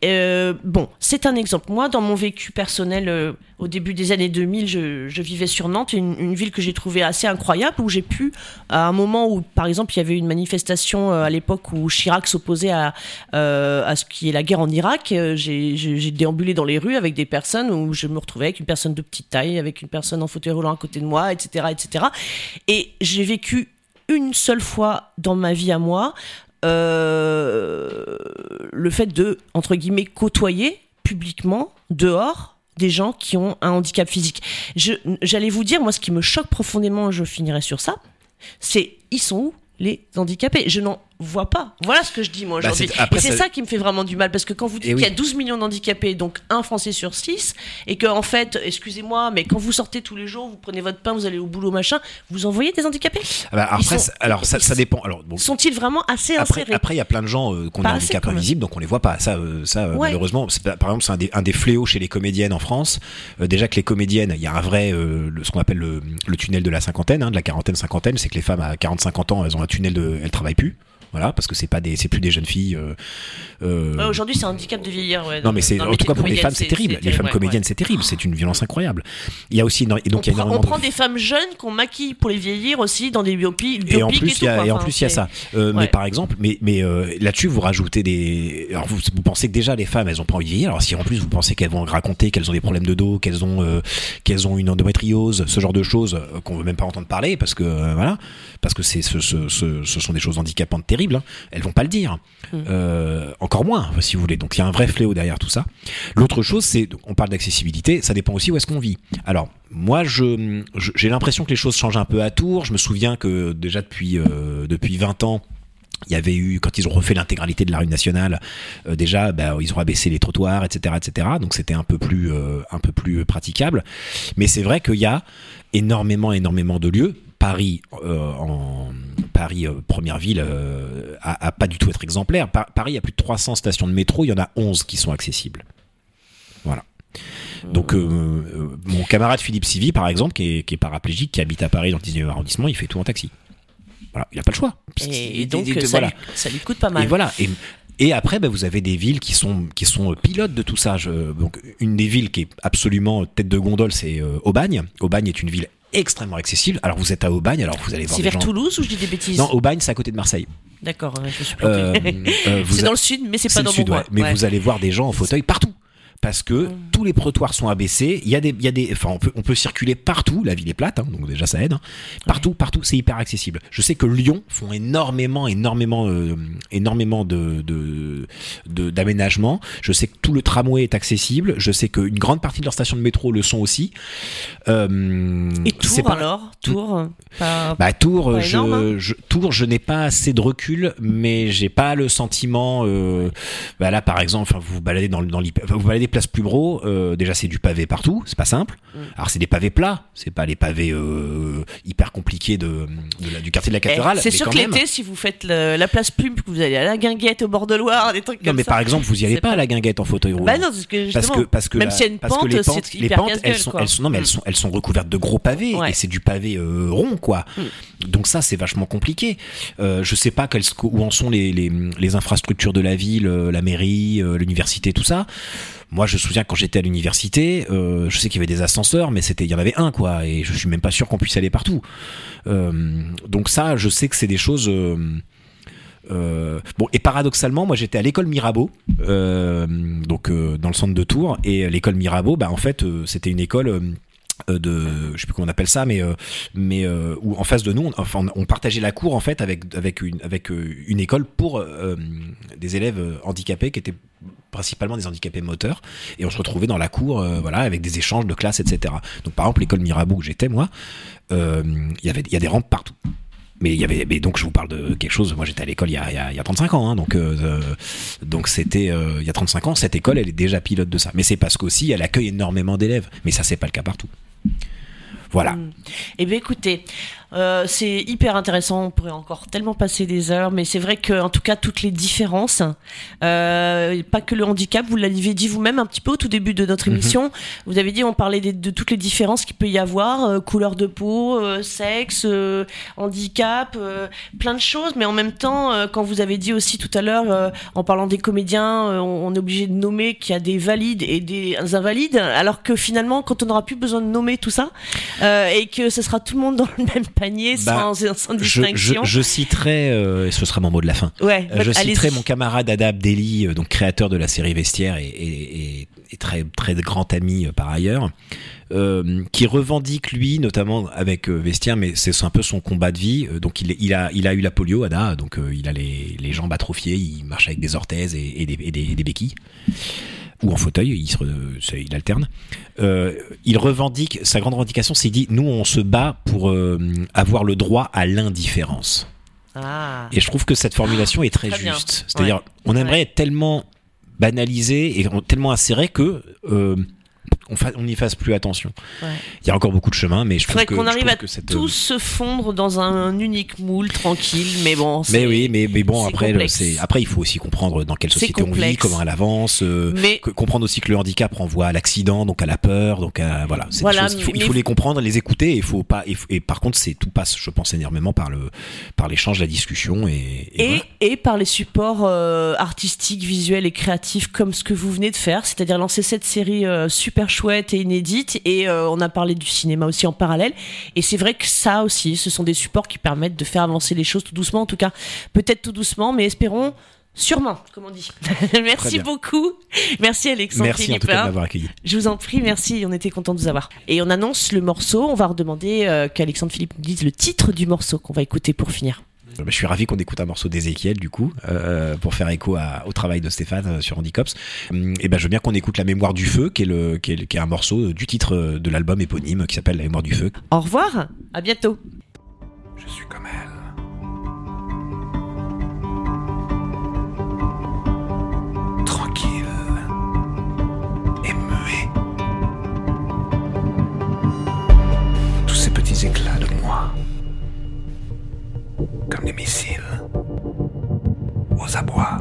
Speaker 1: Euh, bon, c'est un exemple. Moi, dans mon vécu personnel, euh, au début des années 2000, je, je vivais sur Nantes, une, ville que j'ai trouvée assez incroyable, où j'ai pu, à un moment où, par exemple, il y avait une manifestation euh, à l'époque où Chirac s'opposait à, à ce qui est la guerre en Irak, j'ai déambulé dans les rues avec des personnes où je me retrouvais avec une personne de petite taille, avec une personne en fauteuil roulant à côté de moi, etc., etc. Et j'ai vécu une seule fois dans ma vie à moi le fait de, entre guillemets, côtoyer publiquement, dehors, des gens qui ont un handicap physique. J'allais vous dire, moi, ce qui me choque profondément, je finirai sur ça, c'est ils sont où les handicapés? Je n'en vois pas. Voilà ce que je dis, moi,
Speaker 2: Bah,
Speaker 1: aujourd'hui. et c'est
Speaker 2: ça-
Speaker 1: ça... qui me fait vraiment du mal, parce que quand vous dites
Speaker 2: Eh oui.
Speaker 1: qu'il y a 12 millions d'handicapés, donc un Français sur 6, et que, en fait, excusez-moi, mais quand vous sortez tous les jours, vous prenez votre pain, vous allez au boulot, machin, vous en voyez des handicapés?
Speaker 2: Ah bah, après,
Speaker 1: sont-
Speaker 2: alors ça, ça dépend. Alors, bon,
Speaker 1: Sont-ils vraiment assez
Speaker 2: Après,
Speaker 1: insérés?
Speaker 2: après, il y a plein de gens euh, qu'on a un handicap invisible, donc on les voit pas. Ça, euh, ça euh,
Speaker 1: Ouais.
Speaker 2: malheureusement, par exemple, c'est un des, un des fléaux chez les comédiennes en France. Euh, déjà que les comédiennes, il y a un vrai, le- ce qu'on appelle le, le tunnel de la cinquantaine, hein, de la quarantaine cinquantaine, c'est que les femmes à 40-50 ans, elles ont un tunnel de, elles travaillent plus. Voilà, parce que c'est pas des, c'est plus des jeunes filles. euh, euh,
Speaker 1: Ouais, Aujourd'hui, c'est un handicap de vieillir. Ouais,
Speaker 2: non mais c'est en tout cas pour les femmes c'est terrible. Les femmes
Speaker 1: ouais,
Speaker 2: comédiennes
Speaker 1: ouais.
Speaker 2: c'est terrible, c'est une violence incroyable. Il y a aussi et donc
Speaker 1: on,
Speaker 2: il y a
Speaker 1: prend, on
Speaker 2: énormément
Speaker 1: prend
Speaker 2: de
Speaker 1: des femmes jeunes qu'on maquille pour les vieillir aussi dans des biopics.
Speaker 2: et en plus, il y a, et en plus, il y a ça. Euh,
Speaker 1: Ouais.
Speaker 2: Mais par exemple, mais, mais euh, là-dessus, vous rajoutez des. Alors, vous, vous pensez que déjà les femmes, elles ont pas envie de vieillir. Alors, si en plus vous pensez qu'elles vont raconter qu'elles ont des problèmes de dos, qu'elles ont, qu'elles ont une endométriose, ce genre de choses qu'on veut même pas entendre parler, parce que voilà, parce que c'est ce, ce, ce, ce sont des choses handicapantes terribles. Hein. Elles vont pas le dire.
Speaker 1: Mm.
Speaker 2: Euh, encore moins, si vous voulez. Donc, il y a un vrai fléau derrière tout ça. L'autre chose, c'est, on parle d'accessibilité, ça dépend aussi où est-ce qu'on vit. Alors, moi, je, j'ai l'impression que les choses changent un peu à Tours. Je me souviens que déjà depuis, euh, depuis 20 ans, il y avait eu, quand ils ont refait l'intégralité de la rue nationale, euh, déjà, bah, ils ont abaissé les trottoirs, etc., etc. Donc c'était un peu plus, euh, un peu plus praticable. Mais c'est vrai qu'il y a énormément, énormément de lieux. Paris, euh, en Paris euh, première ville, euh, a, a pas du tout être exemplaire. Pa- Paris, il y a plus de 300 stations de métro. Il y en a 11 qui sont accessibles. Voilà. Donc euh, mon camarade Philippe Sivy, par exemple, qui est, qui est paraplégique, qui habite à Paris dans le 19e arrondissement, il fait tout en taxi. Voilà, il n'a pas le choix.
Speaker 1: Et,
Speaker 2: Et-
Speaker 1: donc,
Speaker 2: et- et-
Speaker 1: ça,
Speaker 2: voilà.
Speaker 1: lui, ça lui coûte pas mal.
Speaker 2: Et voilà. Et, après, bah, vous avez des villes qui sont qui sont pilotes de tout ça. Je- donc une des villes qui est absolument tête de gondole, c'est euh, Aubagne. Aubagne est une ville extrêmement accessible. Alors vous êtes à Aubagne, alors vous allez voir
Speaker 1: C'est vers
Speaker 2: gens.
Speaker 1: Toulouse ou je dis des bêtises
Speaker 2: Non, Aubagne, c'est à côté de Marseille.
Speaker 1: D'accord, je suis
Speaker 2: Euh, euh,
Speaker 1: c'est
Speaker 2: a-
Speaker 1: dans le sud, mais c'est pas
Speaker 2: le
Speaker 1: dans
Speaker 2: sud, ouais.
Speaker 1: coin.
Speaker 2: Mais
Speaker 1: Ouais.
Speaker 2: vous allez voir des gens en fauteuil partout. Parce que
Speaker 1: Mm.
Speaker 2: tous les trottoirs sont abaissés, il y a des, il y a des, enfin on peut, on peut circuler partout. La ville est plate, hein, donc déjà ça aide. hein. Partout, partout, c'est hyper accessible. Je sais que Lyon font énormément, énormément, euh, énormément de, d'aménagements. Je sais que tout le tramway est accessible. Je sais qu'une grande partie de leurs stations de métro le sont aussi. Euh,
Speaker 1: Et Tours
Speaker 2: pas-
Speaker 1: alors? Tours pas...
Speaker 2: bah Tours,
Speaker 1: Pas
Speaker 2: je,
Speaker 1: énorme, hein?
Speaker 2: je, Tours, je n'ai pas assez de recul, mais j'ai pas le sentiment. Euh, bah là, par exemple, vous vous baladez dans, dans vous baladez place Plubro. Euh, déjà, c'est du pavé partout, c'est pas simple.
Speaker 1: Mm.
Speaker 2: Alors, c'est des pavés plats, c'est pas les pavés euh, hyper compliqués de, de la- du quartier de la
Speaker 1: Eh,
Speaker 2: cathédrale.
Speaker 1: c'est sûr que l'été, si vous faites le- la place Plume, que vous allez à la Guinguette, au bord de Loire, des trucs
Speaker 2: Non,
Speaker 1: comme
Speaker 2: mais par exemple, vous y allez pas
Speaker 1: pas-
Speaker 2: à la guinguette en fauteuil roulant.
Speaker 1: Bah non, parce que
Speaker 2: parce que parce que
Speaker 1: même s'il y a une pente,
Speaker 2: les pentes, les pentes, elles sont,
Speaker 1: quoi.
Speaker 2: elles sont, non mais elles
Speaker 1: Mm.
Speaker 2: sont, elles sont recouvertes de gros pavés
Speaker 1: Ouais.
Speaker 2: et c'est du pavé euh, rond quoi. Donc ça c'est vachement compliqué. Je sais pas où en sont les, les, les infrastructures de la ville, la mairie, l'université, tout ça. Moi, je me souviens quand j'étais à l'université, euh, je sais qu'il y avait des ascenseurs, mais c'était, il y en avait un, quoi, et je suis même pas sûr qu'on puisse aller partout. Euh, donc ça, je sais que c'est des choses. euh, bon et paradoxalement moi j'étais à l'école Mirabeau donc dans le centre de Tours et l'école Mirabeau bah en fait c'était une école de je sais plus comment on appelle ça mais mais où en face de nous on, enfin on partageait la cour en fait avec avec une avec une école pour des élèves handicapés qui étaient principalement des handicapés moteurs et on se retrouvait dans la cour euh, voilà avec des échanges de classes etc donc par exemple l'école Mirabeau où j'étais moi euh, il y avait y a des rampes partout mais il y avait, mais donc je vous parle de quelque chose. Moi, j'étais à l'école il y a, y a, il y a 35 ans, hein, donc euh, euh, donc c'était euh, il y a 35 ans. Cette école, elle est déjà pilote de ça. Mais c'est parce qu'aussi elle accueille énormément d'élèves. Mais ça, c'est pas le cas partout. Voilà.
Speaker 1: Mm. Eh bien, écoutez, euh, c'est hyper intéressant. On pourrait encore tellement passer des heures, mais c'est vrai que, en tout cas, toutes les différences, euh, pas que le handicap, vous l'avez dit vous-même un petit peu au tout début de notre
Speaker 2: Mhm.
Speaker 1: émission. Vous avez dit, on parlait de, toutes les différences qu'il peut y avoir, euh, couleur de peau, euh, sexe, euh, handicap, euh, plein de choses. Mais en même temps, euh, quand vous avez dit aussi tout à l'heure, euh, en parlant des comédiens, euh, on, on est obligé de nommer qu'il y a des valides et des invalides, alors que finalement, quand on n'aura plus besoin de nommer tout ça, euh, et que ce sera tout le monde dans le même panier
Speaker 2: Bah,
Speaker 1: sans, sans
Speaker 2: Je, je,
Speaker 1: distinction.
Speaker 2: je citerai, euh, et ce sera mon mot de la fin.
Speaker 1: Ouais,
Speaker 2: Euh, je citerai mon camarade Ada Abdelli, euh, donc créateur de la série Vestiaire et, et- et- et très très grand ami par ailleurs, euh, qui revendique lui, notamment avec Vestiaire, mais c'est un peu son combat de vie. Donc il, a il a eu la polio, Ada, donc il a les, les jambes atrophiées, il marche avec des orthèses et, et des, et des- et des béquilles ou en fauteuil, il, se, il alterne. Euh, il revendique, sa grande revendication, c'est dit, nous on se bat pour euh, avoir le droit à l'indifférence.
Speaker 1: Ah.
Speaker 2: Et je trouve que cette formulation est très, juste. C'est-à-dire,
Speaker 1: Ouais.
Speaker 2: on aimerait
Speaker 1: Ouais.
Speaker 2: être tellement banalisé et tellement inséré que euh, on, fa- on n'y fasse plus attention.
Speaker 1: Ouais.
Speaker 2: Il y a encore beaucoup de chemin, mais je que
Speaker 1: qu'on arrive à
Speaker 2: que cette,
Speaker 1: tous se fondre dans un unique moule tranquille, mais bon.
Speaker 2: Mais oui, mais, mais bon, après, après, il faut aussi comprendre dans quelle société on vit, comment elle avance, euh,
Speaker 1: Mais
Speaker 2: que- comprendre aussi que le handicap renvoie à l'accident, donc à la peur, donc à, voilà, des choses, il faut, il
Speaker 1: mais-
Speaker 2: faut les comprendre, les écouter, et il faut pas, et, et par contre, c'est tout passe, je pense énormément par le, par l'échange, la discussion, et, et
Speaker 1: et,
Speaker 2: voilà.
Speaker 1: et par les supports euh, artistiques, visuels et créatifs comme ce que vous venez de faire, c'est-à-dire lancer cette série euh, super chouette et inédite. Et euh, on a parlé du cinéma aussi en parallèle. Et c'est vrai que ça aussi, ce sont des supports qui permettent de faire avancer les choses tout doucement, en tout cas, peut-être tout doucement, mais espérons. Sûrement, comme on dit. merci beaucoup. Merci Alexandre
Speaker 2: Merci en
Speaker 1: Philippe.
Speaker 2: tout cas de m'avoir accueilli.
Speaker 1: Je vous en prie, merci, on était content de vous avoir. Et on annonce le morceau, on va redemander euh, qu'Alexandre Philippe nous dise le titre du morceau qu'on va écouter pour finir.
Speaker 2: Euh, Je suis ravi qu'on écoute un morceau d'Ézéchiel du coup euh, pour faire écho à- au travail de Stéphane euh, sur Handicops. Hum, Et ben je veux bien qu'on écoute La Mémoire du Feu, qui est le qui est, le- qui est un morceau euh, du titre euh, de l'album éponyme qui s'appelle La Mémoire du Feu.
Speaker 1: Au revoir, à bientôt.
Speaker 2: Je suis comme elle.
Speaker 4: Comme des missiles aux abois.